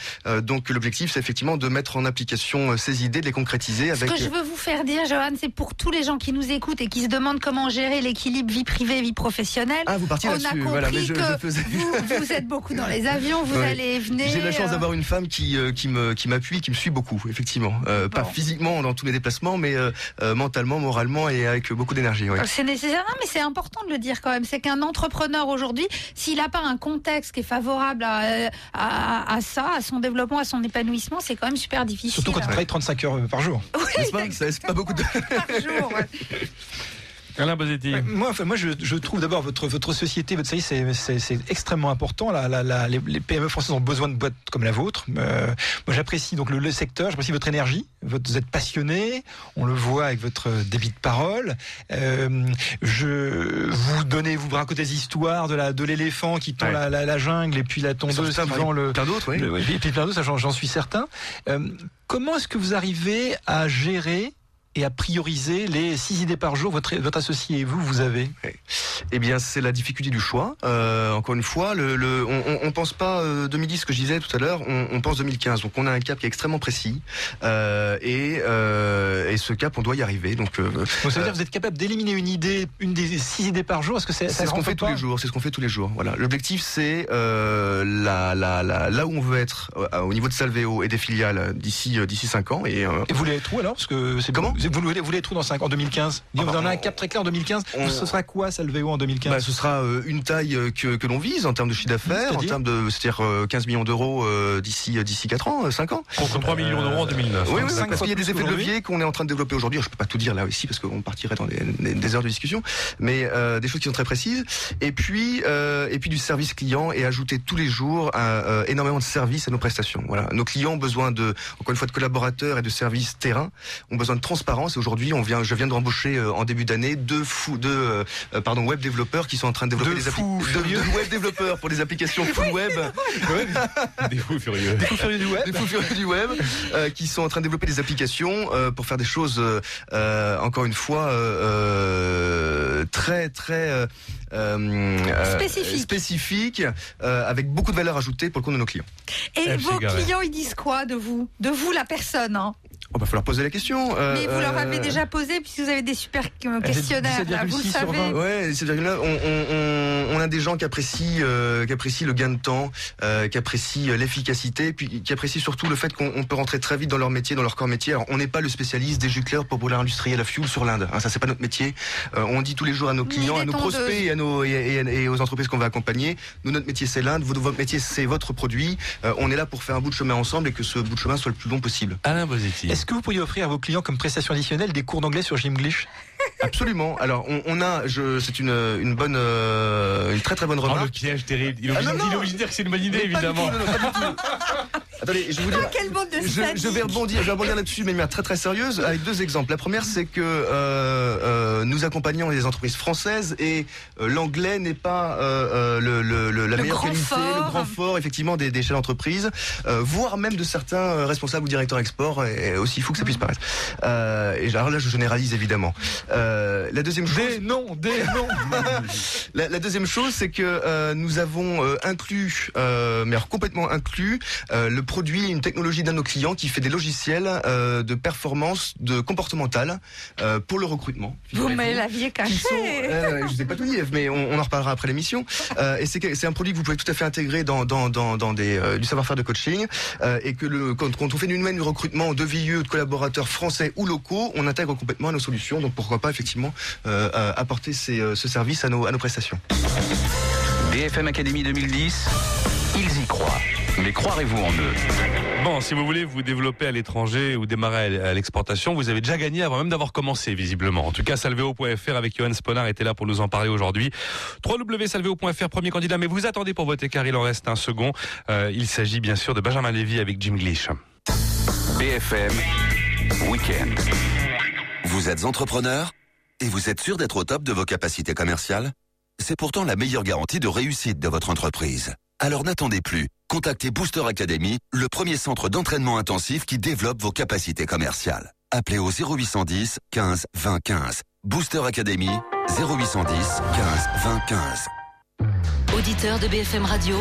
donc l'objectif, c'est effectivement de mettre en application ces idées, de les concrétiser. Avec... Ce que je veux vous faire dire, Johan, c'est pour tous les gens qui nous écoutent et qui se demandent comment gérer l'équilibre vie privée vie professionnelle. Ah, vous là-dessus. On a compris voilà, je, que je vous, vous, êtes beaucoup dans les avions, vous allez et venez. J'ai la chance d'avoir une femme qui qui qui m'appuie, qui me suit beaucoup, effectivement. Euh, pas physiquement dans tous mes déplacements, mais euh, euh, mentalement, moralement et avec beaucoup d'énergie. C'est nécessaire, mais c'est important de le dire quand même. C'est qu'un entrepreneur aujourd'hui, s'il n'a pas un contexte qui est favorable à, à, ça, à son développement, à son épanouissement, c'est quand même super difficile. Surtout quand il travaille 35 heures par jour. Oui, c'est pas, beaucoup de... par jour. Alain moi, enfin, moi, je, je trouve d'abord votre votre société, votre service, c'est extrêmement important. La, la, la, les, PME françaises ont besoin de boîtes comme la vôtre. Euh, moi, j'apprécie donc le, le secteur, j'apprécie votre énergie. Votre, vous êtes passionné, on le voit avec votre débit de parole. Euh, je vous donnez, vous racontez des histoires de la de l'éléphant qui tond la, la, jungle et puis la tondeuse qui vend le plein d'autres, oui. et puis plein d'autres, j'en suis certain. Euh, comment est-ce que vous arrivez à gérer et à prioriser les six idées par jour. Votre, votre associé et vous, vous avez Eh bien, c'est la difficulté du choix. Euh, encore une fois, le, le on, on, pense pas euh, 2010, ce que je disais tout à l'heure, on, on, pense 2015. Donc, on a un cap qui est extrêmement précis euh, et, euh, et ce cap, on doit y arriver. Donc, euh, ça veut dire que vous êtes capable d'éliminer une idée, une des six idées par jour. Est-ce que c'est ce qu'on fait tous les jours C'est ce qu'on fait tous les jours. Voilà. L'objectif, c'est euh, la, la, la, là où on veut être au niveau de Salveo et des filiales d'ici d'ici cinq ans. Et, et vous voulez être où alors? Parce que c'est comment? vous voulez, vous trop dans 5 en 2015 Vous en avez un cap très clair en 2015 Ce sera quoi Salveo? En 2015 bah, Ce sera euh, une taille euh, que, que l'on vise en termes de chiffre d'affaires, en termes de c'est-à-dire 15 euh, millions d'euros d'ici d'ici 4 ans, 5 ans. Contre 3 millions d'euros en 2009. Oui, oui, parce qu'il y a des effets de levier qu'on est en train de développer aujourd'hui. Je peux pas tout dire là aussi parce qu'on partirait dans des, des, heures de discussion, mais euh, des choses qui sont très précises. Et puis euh, et puis du service client et ajouter tous les jours euh, énormément de services à nos prestations. Voilà, nos clients ont besoin de encore une fois de collaborateurs et de services terrain, ont besoin de transparence. Et aujourd'hui, on vient, je viens embaucher euh, en début d'année deux fous, deux pardon web développeurs qui sont en train de développer des applications, deux, web développeurs pour des applications full web, des fous furieux, des fous furieux du web, des fous furieux du web, qui sont en train de développer des applications pour faire des choses encore une fois très très spécifiques, spécifique, avec beaucoup de valeur ajoutée pour le compte de nos clients. Et vos clients, ils disent quoi de vous? De vous, la personne hein? On va falloir poser la question. Euh, mais vous leur avez euh, déjà posé puisque vous avez des super questionnaires. Là, vous le savez. Ouais, c'est là on, on, on, a des gens qui apprécient, euh, qui apprécient le gain de temps, euh, qui apprécient l'efficacité, puis qui apprécient surtout le fait qu'on peut rentrer très vite dans leur métier, dans leur corps métier. Alors, on n'est pas le spécialiste des jucleurs pour brûler industriel à fuel sur l'Inde. Hein, ça, c'est pas notre métier. Euh, on dit tous les jours à nos clients, à nos prospects et à nos et, et, aux entreprises qu'on va accompagner. Nous, notre métier, c'est l'Inde. Votre métier, c'est votre produit. on est là pour faire un bout de chemin ensemble et que ce bout de chemin soit le plus long possible. Alain Bosetti. Est-ce que vous pourriez offrir à vos clients comme prestation additionnelle des cours d'anglais sur Gimglish Absolument. Alors, on, on a, je, c'est une, une bonne, euh, une très très bonne remarque. Oh, le piège terrible. Il est obligé, ah, est de dire que c'est une bonne idée, évidemment. Tout, non, non, Attendez, je vous dire. Quelle bande de je, je, vais rebondir, je vais rebondir là-dessus, mais de manière très très sérieuse, avec deux exemples. La première, c'est que euh, euh, nous accompagnons les entreprises françaises et euh, l'anglais n'est pas euh, euh le, le, le, la le meilleure qualité, fort. le grand fort, effectivement, des, des chefs d'entreprise, voire même de certains responsables ou directeurs export, et aussi fou que ça puisse paraître. et alors là, je généralise évidemment. la deuxième chose. Des noms, des noms. la, la, deuxième chose, c'est que nous avons inclus, mais alors complètement inclus, le produit une technologie d'un de nos clients qui fait des logiciels euh, de performance de comportementale euh, pour le recrutement. Vous me l'aviez caché. Sont, euh, je vous ai pas tout dit, mais on, on en reparlera après l'émission. Euh, et c'est un produit que vous pouvez tout à fait intégrer dans dans dans, dans des euh, du savoir-faire de coaching euh, et que le quand, quand on fait une du recrutement de VIE, de collaborateurs français ou locaux, on intègre complètement à nos solutions. Donc pourquoi pas effectivement apporter ces, ce service à nos à nos prestations. BFM Academy 2010, ils y croient. Mais croirez-vous en eux Bon, si vous voulez vous développer à l'étranger ou démarrer à l'exportation, vous avez déjà gagné avant même d'avoir commencé, visiblement. En tout cas, salveo.fr avec Johan Sponard était là pour nous en parler aujourd'hui. www.salveo.fr, premier candidat, mais vous attendez pour voter car il en reste un second. Euh, il s'agit bien sûr de Benjamin Lévy avec Jim Glish. BFM Weekend. Vous êtes entrepreneur et vous êtes sûr d'être au top de vos capacités commerciales? C'est pourtant la meilleure garantie de réussite de votre entreprise. Alors n'attendez plus. Contactez Booster Academy, le premier centre d'entraînement intensif qui développe vos capacités commerciales. Appelez au 0810 15 20 15. Booster Academy 0810 15 20 15. Auditeur de BFM Radio,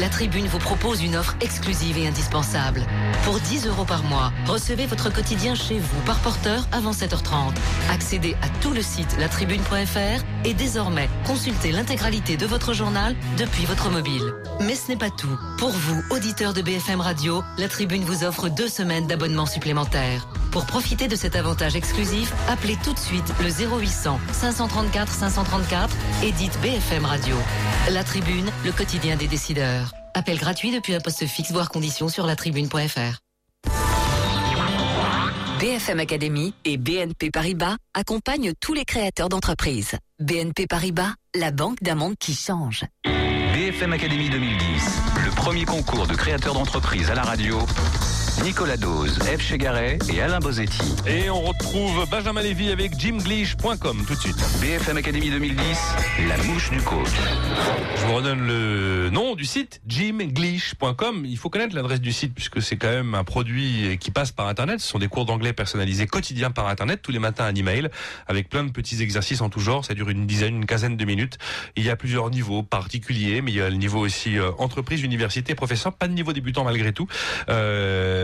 la Tribune vous propose une offre exclusive et indispensable. Pour 10 euros par mois, recevez votre quotidien chez vous par porteur avant 7h30. Accédez à tout le site latribune.fr et désormais consultez l'intégralité de votre journal depuis votre mobile. Mais ce n'est pas tout. Pour vous, auditeur de BFM Radio, la Tribune vous offre deux semaines d'abonnement supplémentaire. Pour profiter de cet avantage exclusif, appelez tout de suite le 0800 534 534 et dites BFM Radio. La Tribune, le quotidien des décideurs. Appel gratuit depuis un poste fixe, voire conditions sur latribune.fr. BFM Academy et BNP Paribas accompagnent tous les créateurs d'entreprises. BNP Paribas, la banque d'un monde qui change. BFM Academy 2010, le premier concours de créateurs d'entreprises à la radio Nicolas Dose, F. Chegaray et Alain Bosetti. Et on retrouve Benjamin Lévy avec jimglish.com tout de suite. BFM Academy 2010, la mouche du coach. Je vous redonne le nom du site, jimglish.com. Il faut connaître l'adresse du site puisque c'est quand même un produit qui passe par Internet. Ce sont des cours d'anglais personnalisés quotidiens par Internet, tous les matins un email avec plein de petits exercices en tout genre. Ça dure une dizaine, une quinzaine de minutes. Il y a plusieurs niveaux particuliers, mais il y a le niveau aussi euh, entreprise, université, professeur. Pas de niveau débutant malgré tout. Euh,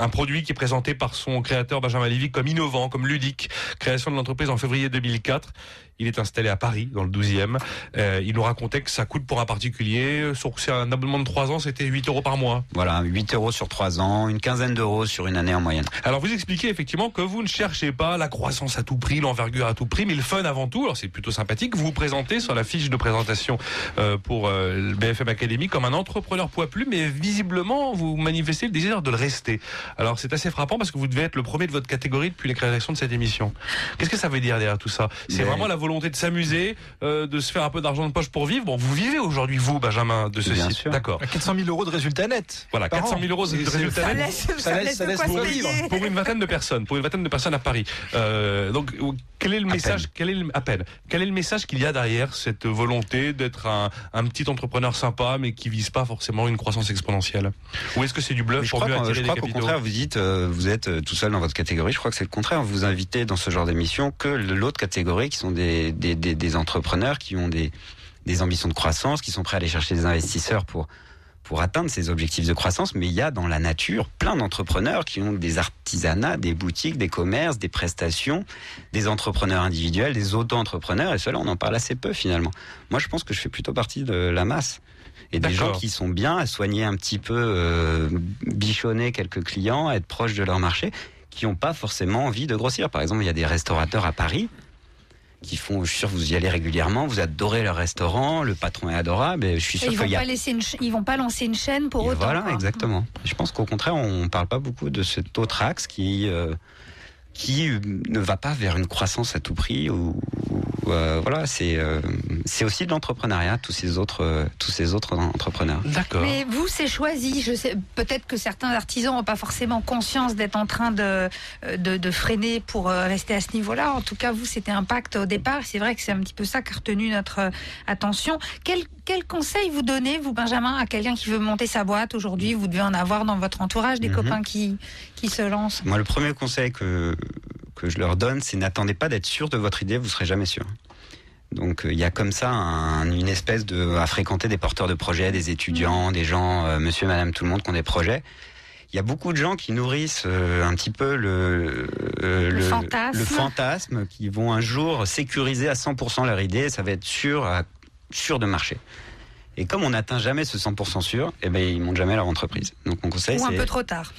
un produit qui est présenté par son créateur Benjamin Lévy comme innovant, comme ludique. Création de l'entreprise en février 2004. Il est installé à Paris, dans le 12e. Euh, il nous racontait que ça coûte pour un particulier, sur c'est un abonnement de 3 ans, c'était 8 euros par mois. Voilà, 8 euros sur 3 ans, une quinzaine d'euros sur une année en moyenne. Alors vous expliquez effectivement que vous ne cherchez pas la croissance à tout prix, l'envergure à tout prix, mais le fun avant tout. Alors c'est plutôt sympathique. Vous vous présentez sur la fiche de présentation euh, pour euh, le BFM Academy comme un entrepreneur poids plus, mais visiblement vous manifestez le désir de le rester. Alors c'est assez frappant parce que vous devez être le premier de votre catégorie depuis la création de cette émission. Qu'est-ce que ça veut dire derrière tout ça? C'est vraiment la volonté de s'amuser, euh, de se faire un peu d'argent de poche pour vivre? Bon, vous vivez aujourd'hui, vous, Benjamin, de ce Bien site. sûr. D'accord. 400 000 euros de résultats nets. Voilà, par 400 an. 000 euros de résultats ça nets. laisse- ça laisse- ça laisse pour pour vivre. vivre. Pour une vingtaine de personnes, pour une vingtaine de personnes à Paris. Euh, donc, quel est le message Quel est le, à peine. Quel est le message qu'il y a derrière cette volonté d'être un, un petit entrepreneur sympa, mais qui vise pas forcément une croissance exponentielle? Ou est-ce que c'est du bluff Mais je pour mieux attirer qu'au capitaux? Vous dites, euh, vous êtes euh, tout seul dans votre catégorie. Je crois que c'est le contraire. Vous invitez dans ce genre d'émission que l'autre catégorie, qui sont des, des entrepreneurs qui ont des, des ambitions de croissance, qui sont prêts à aller chercher des investisseurs pour pour atteindre ces objectifs de croissance. Mais il y a dans la nature plein d'entrepreneurs qui ont des artisanats, des boutiques, des commerces, des prestations, des entrepreneurs individuels, des auto-entrepreneurs. Et cela, on en parle assez peu finalement. Moi, je pense que je fais plutôt partie de la masse et des gens qui sont bien à soigner un petit peu, euh, bichonner quelques clients, à être proches de leur marché, qui n'ont pas forcément envie de grossir. Par exemple, il y a des restaurateurs à Paris qui font, je suis sûr vous y allez régulièrement, vous adorez leur restaurant, le patron est adorable, et je suis sûr ils vont qu'il y a pas laisser une ch- ils vont pas lancer une chaîne pour et autant. Voilà, quoi. exactement. Je pense qu'au contraire, on parle pas beaucoup de cet autre axe qui euh, qui ne va pas vers une croissance à tout prix ou, euh, voilà, c'est euh, c'est aussi de l'entrepreneuriat, tous ces autres euh, tous ces autres entrepreneurs. D'accord. Mais vous, c'est choisi. Je sais, peut-être que certains artisans n'ont pas forcément conscience d'être en train de, de, de freiner pour rester à ce niveau-là. En tout cas, vous, c'était un pacte au départ. C'est vrai que c'est un petit peu ça qui a retenu notre attention. Quel, quel conseil vous donnez, vous, Benjamin, à quelqu'un qui veut monter sa boîte aujourd'hui Vous devez en avoir dans votre entourage des Mhm. copains qui, qui se lancent? Moi, le premier conseil que que je leur donne, c'est n'attendez pas d'être sûr de votre idée, vous serez jamais sûr. Donc euh, il y a comme ça un- une espèce de à fréquenter des porteurs de projets, des étudiants, des gens, euh, monsieur, madame, tout le monde qui ont des projets. Il y a beaucoup de gens qui nourrissent euh, un petit peu le, euh, Le fantasme. le fantasme, qui vont un jour sécuriser à 100% leur idée, ça va être sûr, à- sûr de marcher. Et comme on n'atteint jamais ce 100% sûr, eh ben ils montent jamais leur entreprise. Donc mon conseil Ou un peu trop tard.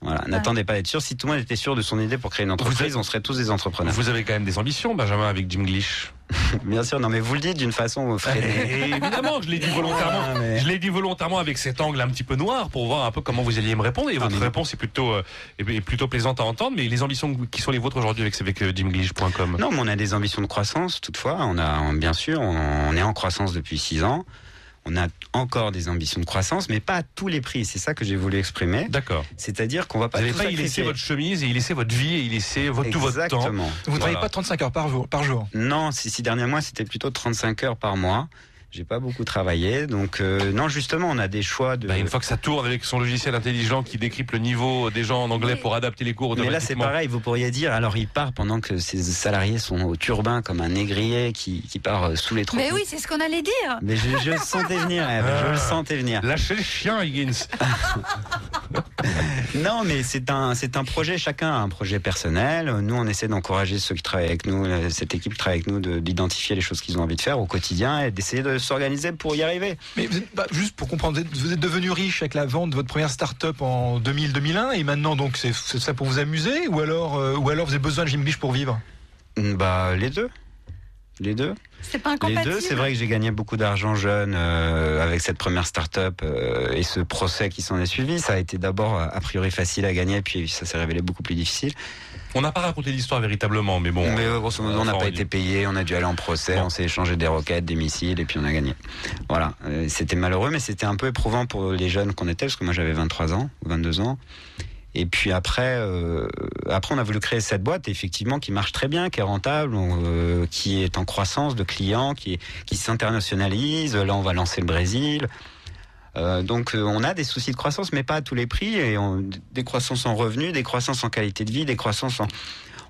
Voilà, n'attendez pas d'être sûr. Si tout le monde était sûr de son idée pour créer une entreprise, on serait tous des entrepreneurs. Vous avez quand même des ambitions, Benjamin, avec Jim Glish. Bien sûr, non, mais vous le dites d'une façon freinée. évidemment, je l'ai dit volontairement. Ah, mais- Je l'ai dit volontairement avec cet angle un petit peu noir pour voir un peu comment vous alliez me répondre. Et Ah, votre mais- réponse est plutôt, euh, est- plutôt plaisante à entendre. Mais les ambitions qui sont les vôtres aujourd'hui avec, avec euh, jimglish.com. Non, mais on a des ambitions de croissance, toutefois. On a, on- bien sûr, on, on est en croissance depuis six ans. On a encore des ambitions de croissance, mais pas à tous les prix. C'est ça que j'ai voulu exprimer. D'accord. C'est-à-dire qu'on va pas Vous n'allez pas y laisser votre chemise et y laisser votre vie et y laisser votre, tout votre temps. Exactement. Vous ne travaillez pas 35 heures par jour. Par jour. Non, ces six derniers mois, c'était plutôt 35 heures par mois. J'ai pas beaucoup travaillé, donc euh, non, justement, on a des choix de. Bah, une fois que ça tourne avec son logiciel intelligent qui décrypte le niveau des gens en anglais pour adapter les cours Mais là, c'est pareil, vous pourriez dire, alors il part pendant que ses salariés sont au turbin comme un négrier qui, qui part euh, sous les tropiques. Mais oui, c'est ce qu'on allait dire. Mais je, je le sentais venir, Eve, je le sentais venir. Lâchez le chien, Higgins. Non, mais c'est un, c'est un projet, chacun a un projet personnel. Nous, on essaie d'encourager ceux qui travaillent avec nous, euh, cette équipe qui travaille avec nous, de- d'identifier les choses qu'ils ont envie de faire au quotidien et d'essayer de s'organiser pour y arriver. Mais vous êtes, bah, juste pour comprendre, vous êtes, devenu riche avec la vente de votre première start-up en 2000-2001 et maintenant donc c'est ça pour vous amuser ou alors euh, ou alors vous avez besoin de Jim Glitch pour vivre? Bah, les deux. Les deux. C'est pas Les deux, c'est vrai que j'ai gagné beaucoup d'argent jeune euh, avec cette première start-up euh, et ce procès qui s'en est suivi. Ça a été d'abord a priori facile à gagner, puis ça s'est révélé beaucoup plus difficile. On n'a pas raconté l'histoire véritablement, mais bon. Mais euh, grosso modo, on n'a pas été payé, on a dû aller en procès, Bon. on s'est échangé des roquettes, des missiles, et puis on a gagné. Voilà, Euh, c'était malheureux, mais c'était un peu éprouvant pour les jeunes qu'on était, parce que moi j'avais 23 ans, ou 22 ans. Et puis après, euh, après on a voulu créer cette boîte, effectivement, qui marche très bien, qui est rentable, euh, qui est en croissance de clients, qui, qui s'internationalise. Là, on va lancer le Brésil. Euh, donc on a des soucis de croissance, mais pas à tous les prix, et des croissances en revenus, des croissances en qualité de vie, des croissances en,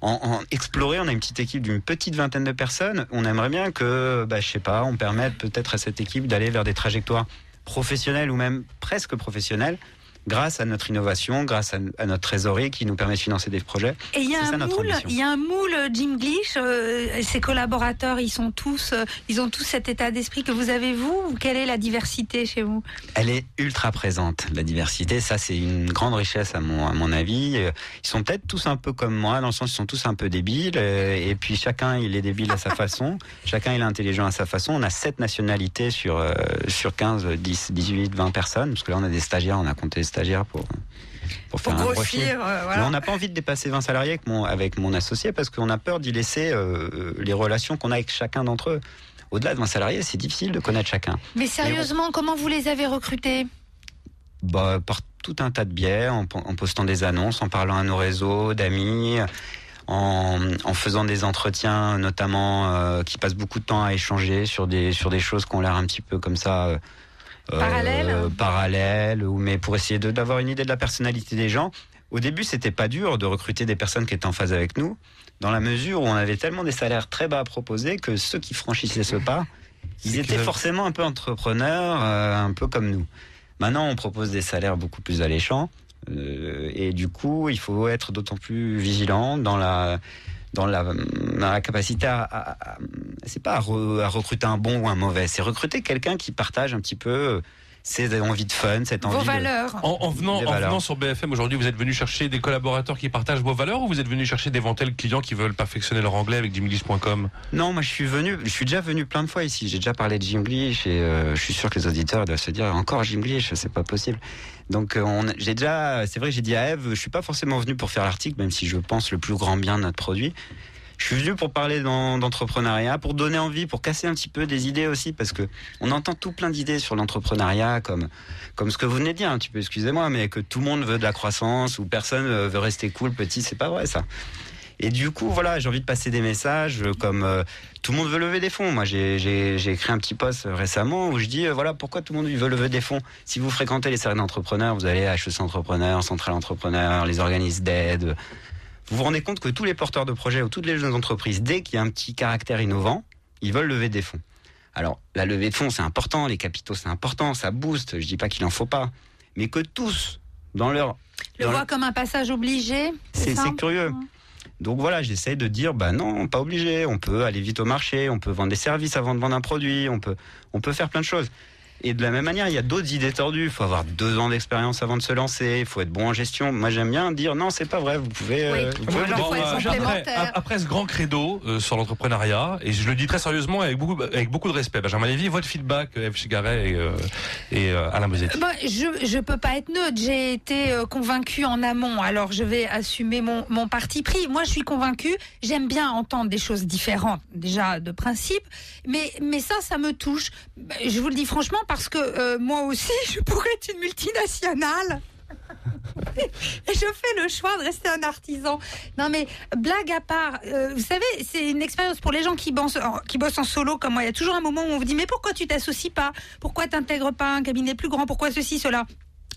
en, en explorer. On a une petite équipe d'une petite vingtaine de personnes. On aimerait bien que, bah, je sais pas, on permette peut-être à cette équipe d'aller vers des trajectoires professionnelles ou même presque professionnelles grâce à notre innovation, grâce à, à notre trésorerie qui nous permet de financer des projets. Et il y a un moule, il y a un moule euh, Jim Glish. euh, ses collaborateurs, ils sont tous, euh, ils ont tous cet état d'esprit que vous avez vous. Ou quelle est la diversité chez vous? Elle est ultra présente, la diversité. Ça, c'est une grande richesse à mon, à mon avis. Ils sont peut-être tous un peu comme moi, dans le sens ils sont tous un peu débiles. euh, Et puis chacun, il est débile à sa façon. Chacun, il est intelligent à sa façon. On a sept nationalités sur, sur 15, 10, 18, 20 personnes. Parce que là, on a des stagiaires, on a compté des stagiaires pour, pour faire Pour un grossir, euh, voilà. On n'a pas envie de dépasser 20 salariés avec mon, avec mon associé parce qu'on a peur d'y laisser euh, les relations qu'on a avec chacun d'entre eux. Au-delà de 20 salariés, c'est difficile de connaître chacun. Mais sérieusement, comment vous les avez recrutés? Bah, par tout un tas de biais, en, en postant des annonces, en parlant à nos réseaux d'amis, en, en faisant des entretiens, notamment euh, qui passent beaucoup de temps à échanger sur des sur des choses qui ont l'air un petit peu comme ça. Euh, Parallèles euh, parallèles, ou mais pour essayer d'avoir une idée de la personnalité des gens. Au début, c'était pas dur de recruter des personnes qui étaient en phase avec nous, dans la mesure où on avait tellement des salaires très bas à proposer que ceux qui franchissaient ce pas, ils étaient forcément un peu entrepreneurs, euh, un peu comme nous. Maintenant, on propose des salaires beaucoup plus alléchants. euh, et du coup, il faut être d'autant plus vigilant dans la, dans la, capacité à, c'est pas à, re- à recruter un bon ou un mauvais, c'est recruter quelqu'un qui partage un petit peu ses envies de fun, cette envie Vos de- valeurs. En, en venant, Des en valeurs. venant sur BFM aujourd'hui, vous êtes venu chercher des collaborateurs qui partagent vos valeurs ou vous êtes venu chercher d'éventuels clients qui veulent perfectionner leur anglais avec jimglish.com Non, moi je suis venu, je suis déjà venu plein de fois ici. J'ai déjà parlé de Jimglish et euh, je suis sûr que les auditeurs doivent se dire encore Jimglish, c'est pas possible. Donc euh, on, j'ai déjà, c'est vrai que j'ai dit à Eve, je suis pas forcément venu pour faire l'article, même si je pense le plus grand bien de notre produit. Je suis venu pour parler d'en- d'entrepreneuriat, pour donner envie, pour casser un petit peu des idées aussi, parce que on entend tout plein d'idées sur l'entrepreneuriat, comme comme ce que vous venez de dire un petit peu, excusez-moi, mais que tout le monde veut de la croissance ou personne euh, veut rester cool, petit, c'est pas vrai ça. Et du coup, voilà, j'ai envie de passer des messages euh, comme euh, tout le monde veut lever des fonds. Moi, j'ai- écrit un petit post euh, récemment où je dis voilà pourquoi tout le monde veut lever des fonds? Si vous fréquentez les salles d'entrepreneurs, vous allez à HEC Entrepreneurs, Centrale Entrepreneur, les organismes d'aide. Vous vous rendez compte que tous les porteurs de projets ou toutes les jeunes entreprises, dès qu'il y a un petit caractère innovant, ils veulent lever des fonds. Alors, la levée de fonds, c'est important, les capitaux, c'est important, ça booste. Je dis pas qu'il en faut pas, mais que tous, dans leur Le dans voit comme un passage obligé c'est curieux. Donc voilà, j'essaie de dire, bah non, pas obligé. On peut aller vite au marché, on peut vendre des services avant de vendre un produit, on peut, on peut faire plein de choses. Et de la même manière, il y a d'autres idées tordues. Il faut avoir deux ans d'expérience avant de se lancer. Il faut être bon en gestion. Moi, j'aime bien dire non, c'est pas vrai. Vous pouvez. Oui. euh, vous pouvez alors, après, complémentaire. après ce grand credo euh, sur l'entrepreneuriat, et je le dis très sérieusement avec beaucoup, avec beaucoup de respect, Benjamin Lévy, votre feedback, euh, F. Chigaret et, euh, et euh, Alain Bosetti. Bah, je je peux pas être neutre. J'ai été euh, convaincue en amont. Alors je vais assumer mon mon parti pris. Moi, je suis convaincue. J'aime bien entendre des choses différentes, déjà de principe. Mais mais ça, ça me touche. Bah, Je vous le dis franchement parce que euh, moi aussi, je pourrais être une multinationale. Et je fais le choix de rester un artisan. Non mais blague à part, euh, vous savez, c'est une expérience pour les gens qui bossent, en- solo comme moi. Il y a toujours un moment où on vous dit mais pourquoi tu t'associes pas? Pourquoi t'intègres pas un cabinet plus grand? Pourquoi ceci cela?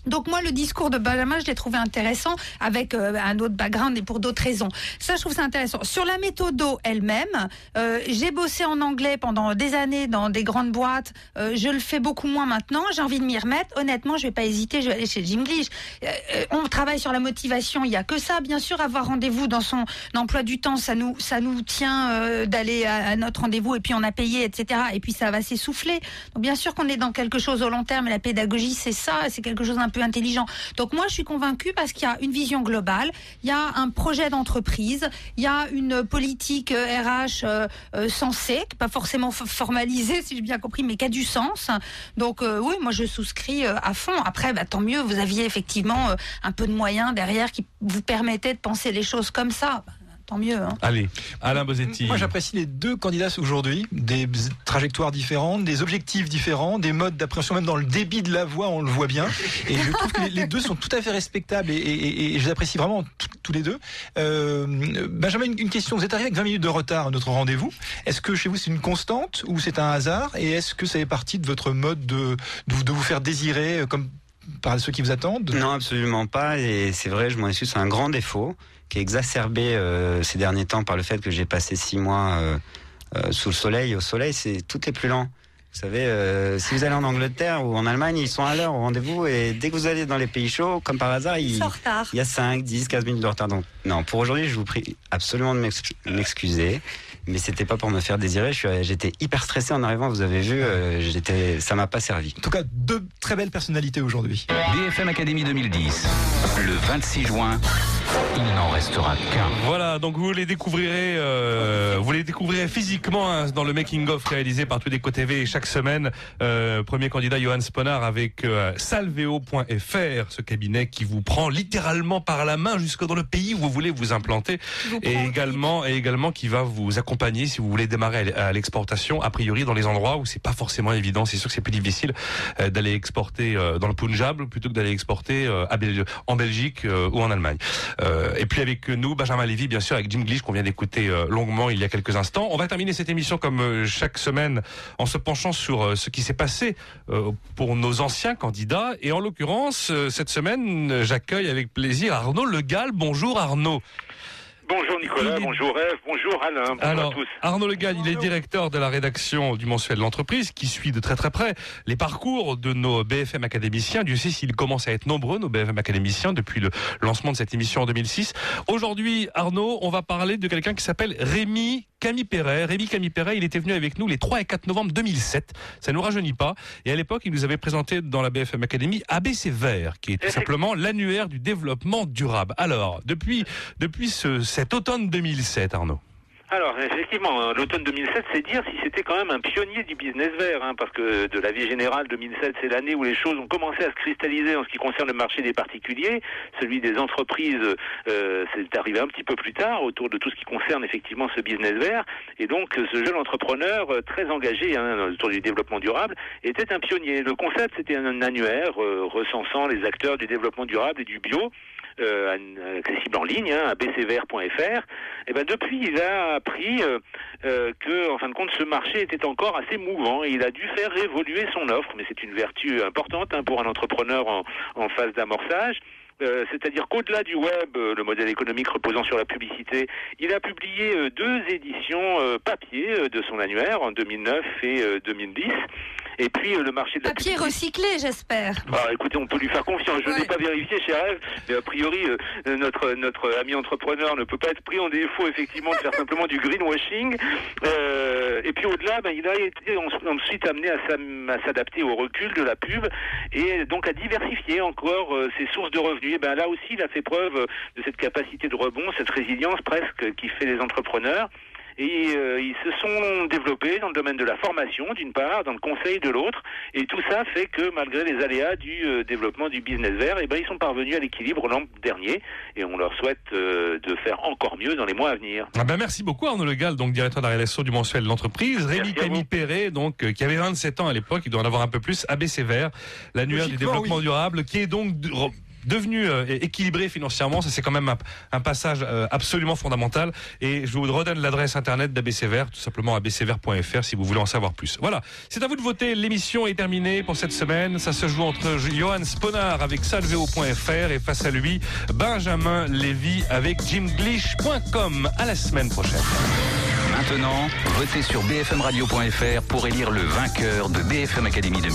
Donc moi, le discours de Benjamin, je l'ai trouvé intéressant avec euh, un autre background et pour d'autres raisons. Ça, je trouve ça intéressant. Sur la méthode elle-même, euh, j'ai bossé en anglais pendant des années dans des grandes boîtes. Euh, je le fais beaucoup moins maintenant. J'ai envie de m'y remettre. Honnêtement, je vais pas hésiter. Je vais aller chez Jinglish. Euh, euh, on travaille sur la motivation. Il y a que ça, bien sûr. Avoir rendez-vous dans son emploi du temps, ça nous, ça nous tient d'aller à, notre rendez-vous et puis on a payé, etc. Et puis ça va s'essouffler. Donc bien sûr qu'on est dans quelque chose au long terme. La pédagogie, c'est ça. C'est quelque chose d'un peu intelligent. Donc moi, je suis convaincue parce qu'il y a une vision globale. Il y a un projet d'entreprise. Il y a une politique euh, RH euh, euh, sensée, pas forcément formalisée, si j'ai bien compris, mais qui a du sens. Donc euh, oui, moi je souscris euh, à fond. Après, bah, tant mieux, vous aviez effectivement euh, un peu de moyens derrière qui vous permettaient de penser les choses comme ça. Tant mieux. hein. Allez, Alain Bosetti. Moi, j'apprécie les deux candidats aujourd'hui, des trajectoires différentes, des objectifs différents, des modes d'appréhension, même dans le débit de la voix, on le voit bien. Et je trouve que les, deux sont tout à fait respectables et, et- et- et je les apprécie vraiment tous les deux. Euh, Benjamin, une, une question. Vous êtes arrivé avec 20 minutes de retard à notre rendez-vous. Est-ce que chez vous c'est une constante ou c'est un hasard? Et est-ce que ça fait partie de votre mode de, de, vous- de vous faire désirer euh, comme par ceux qui vous attendent? Non, absolument pas. Et c'est vrai, je m'en excuse, c'est un grand défaut qui est exacerbé euh, ces derniers temps par le fait que j'ai passé six mois euh, euh, sous le soleil. Au soleil, c'est tout est plus lent. Vous savez, euh, si vous allez en Angleterre ou en Allemagne, ils sont à l'heure au rendez-vous et dès que vous allez dans les pays chauds, comme par hasard, il, y a 5, 10, 15 minutes de retard. Donc, non, pour aujourd'hui, je vous prie absolument de m'ex- m'excuser. Mais c'était pas pour me faire désirer. J'étais hyper stressé en arrivant. Vous avez vu, euh, j'étais, ça m'a pas servi. En tout cas, deux très belles personnalités aujourd'hui. BFM Academy 2010. Le 26 juin, il n'en restera qu'un. Voilà, donc vous les découvrirez, euh, vous les découvrirez physiquement hein, dans le making of réalisé par Tudeco TV chaque semaine. Euh, premier candidat Johan Sponard avec euh, salveo.fr, ce cabinet qui vous prend littéralement par la main jusque dans le pays où vous voulez vous implanter, Vous et également et également qui va vous accompagner si vous voulez démarrer à l'exportation. A priori, dans les endroits où c'est pas forcément évident, c'est sûr que c'est plus difficile euh, d'aller exporter euh, dans le Punjab plutôt que d'aller exporter euh, à Bel- en Belgique euh, ou en Allemagne. Euh, et puis avec nous, Benjamin Lévy, bien sûr, avec Jim Glitch qu'on vient d'écouter euh, longuement il y a quelques instants. On va terminer cette émission comme euh, chaque semaine en se penchant sur ce qui s'est passé pour nos anciens candidats. Et en l'occurrence, cette semaine, j'accueille avec plaisir Arnaud Legal. Bonjour Arnaud. Bonjour Nicolas, bonjour Eve, bonjour Alain, bonjour Alors, à tous. Arnaud Legal, il est directeur de la rédaction du mensuel L'entreprise, qui suit de très très près les parcours de nos BFM académiciens. Dieu sait s'ils commencent à être nombreux, nos BFM académiciens, depuis le lancement de cette émission en 2006. Aujourd'hui, Arnaud, on va parler de quelqu'un qui s'appelle Rémi Camille Perret. Rémi Camille Perret, il était venu avec nous les 3 et 4 novembre 2007. Ça nous rajeunit pas. Et à l'époque, il nous avait présenté dans la BFM Academy ABC Vert, qui est tout simplement l'annuaire du développement durable. Alors, depuis, depuis ce, cet automne 2007, Arnaud. Alors effectivement, hein, l'automne 2007, c'est dire si c'était quand même un pionnier du business vert, hein, parce que de la vie générale, 2007, c'est l'année où les choses ont commencé à se cristalliser en ce qui concerne le marché des particuliers. Celui des entreprises, euh, c'est arrivé un petit peu plus tard, autour de tout ce qui concerne effectivement ce business vert. Et donc ce jeune entrepreneur euh, très engagé hein, autour du développement durable était un pionnier. Le concept, c'était un annuaire euh, recensant les acteurs du développement durable et du bio. Euh, accessible en ligne, hein, à bcvr.fr. Et ben depuis, il a appris euh, euh, que, en fin de compte, ce marché était encore assez mouvant et il a dû faire évoluer son offre. Mais c'est une vertu importante hein, pour un entrepreneur en, phase d'amorçage. Euh, c'est-à-dire qu'au-delà du web, euh, le modèle économique reposant sur la publicité, il a publié euh, deux éditions euh, papier euh, de son annuaire en 2009 et 2010. Et puis le marché de la Papier recyclé, j'espère. Bah, écoutez, on peut lui faire confiance. Je n'ai pas vérifié chez Rêve, mais a priori, notre notre ami entrepreneur ne peut pas être pris en défaut effectivement de faire simplement du greenwashing. et puis au-delà, ben, il a été ensuite amené à s'adapter au recul de la pub et donc à diversifier encore ses sources de revenus. Et ben là aussi, il a fait preuve de cette capacité de rebond, cette résilience presque qui fait les entrepreneurs. Et euh, ils se sont développés dans le domaine de la formation, d'une part, dans le conseil de l'autre. Et tout ça fait que malgré les aléas du euh, développement du business vert, eh ben, ils sont parvenus à l'équilibre l'an dernier. Et on leur souhaite euh, de faire encore mieux dans les mois à venir. Ah ben merci beaucoup Arnaud Legal, donc directeur de la rédaction du mensuel de l'entreprise. Rémi Camille Perret, donc, qui avait 27 ans à l'époque, il doit en avoir un peu plus, ABC Vert, l'annuaire du développement durable, qui est donc devenu euh, équilibré financièrement. Ça, c'est quand même un, passage euh, absolument fondamental. Et je vous redonne l'adresse internet d'ABC Vert, tout simplement abcvert.fr si vous voulez en savoir plus. Voilà, c'est à vous de voter. L'émission est terminée pour cette semaine. Ça se joue entre Johan Sponard avec salveo.fr et face à lui, Benjamin Lévy avec jimglish.com. À la semaine prochaine. Maintenant, votez sur bfmradio.fr pour élire le vainqueur de BFM Academy 2000.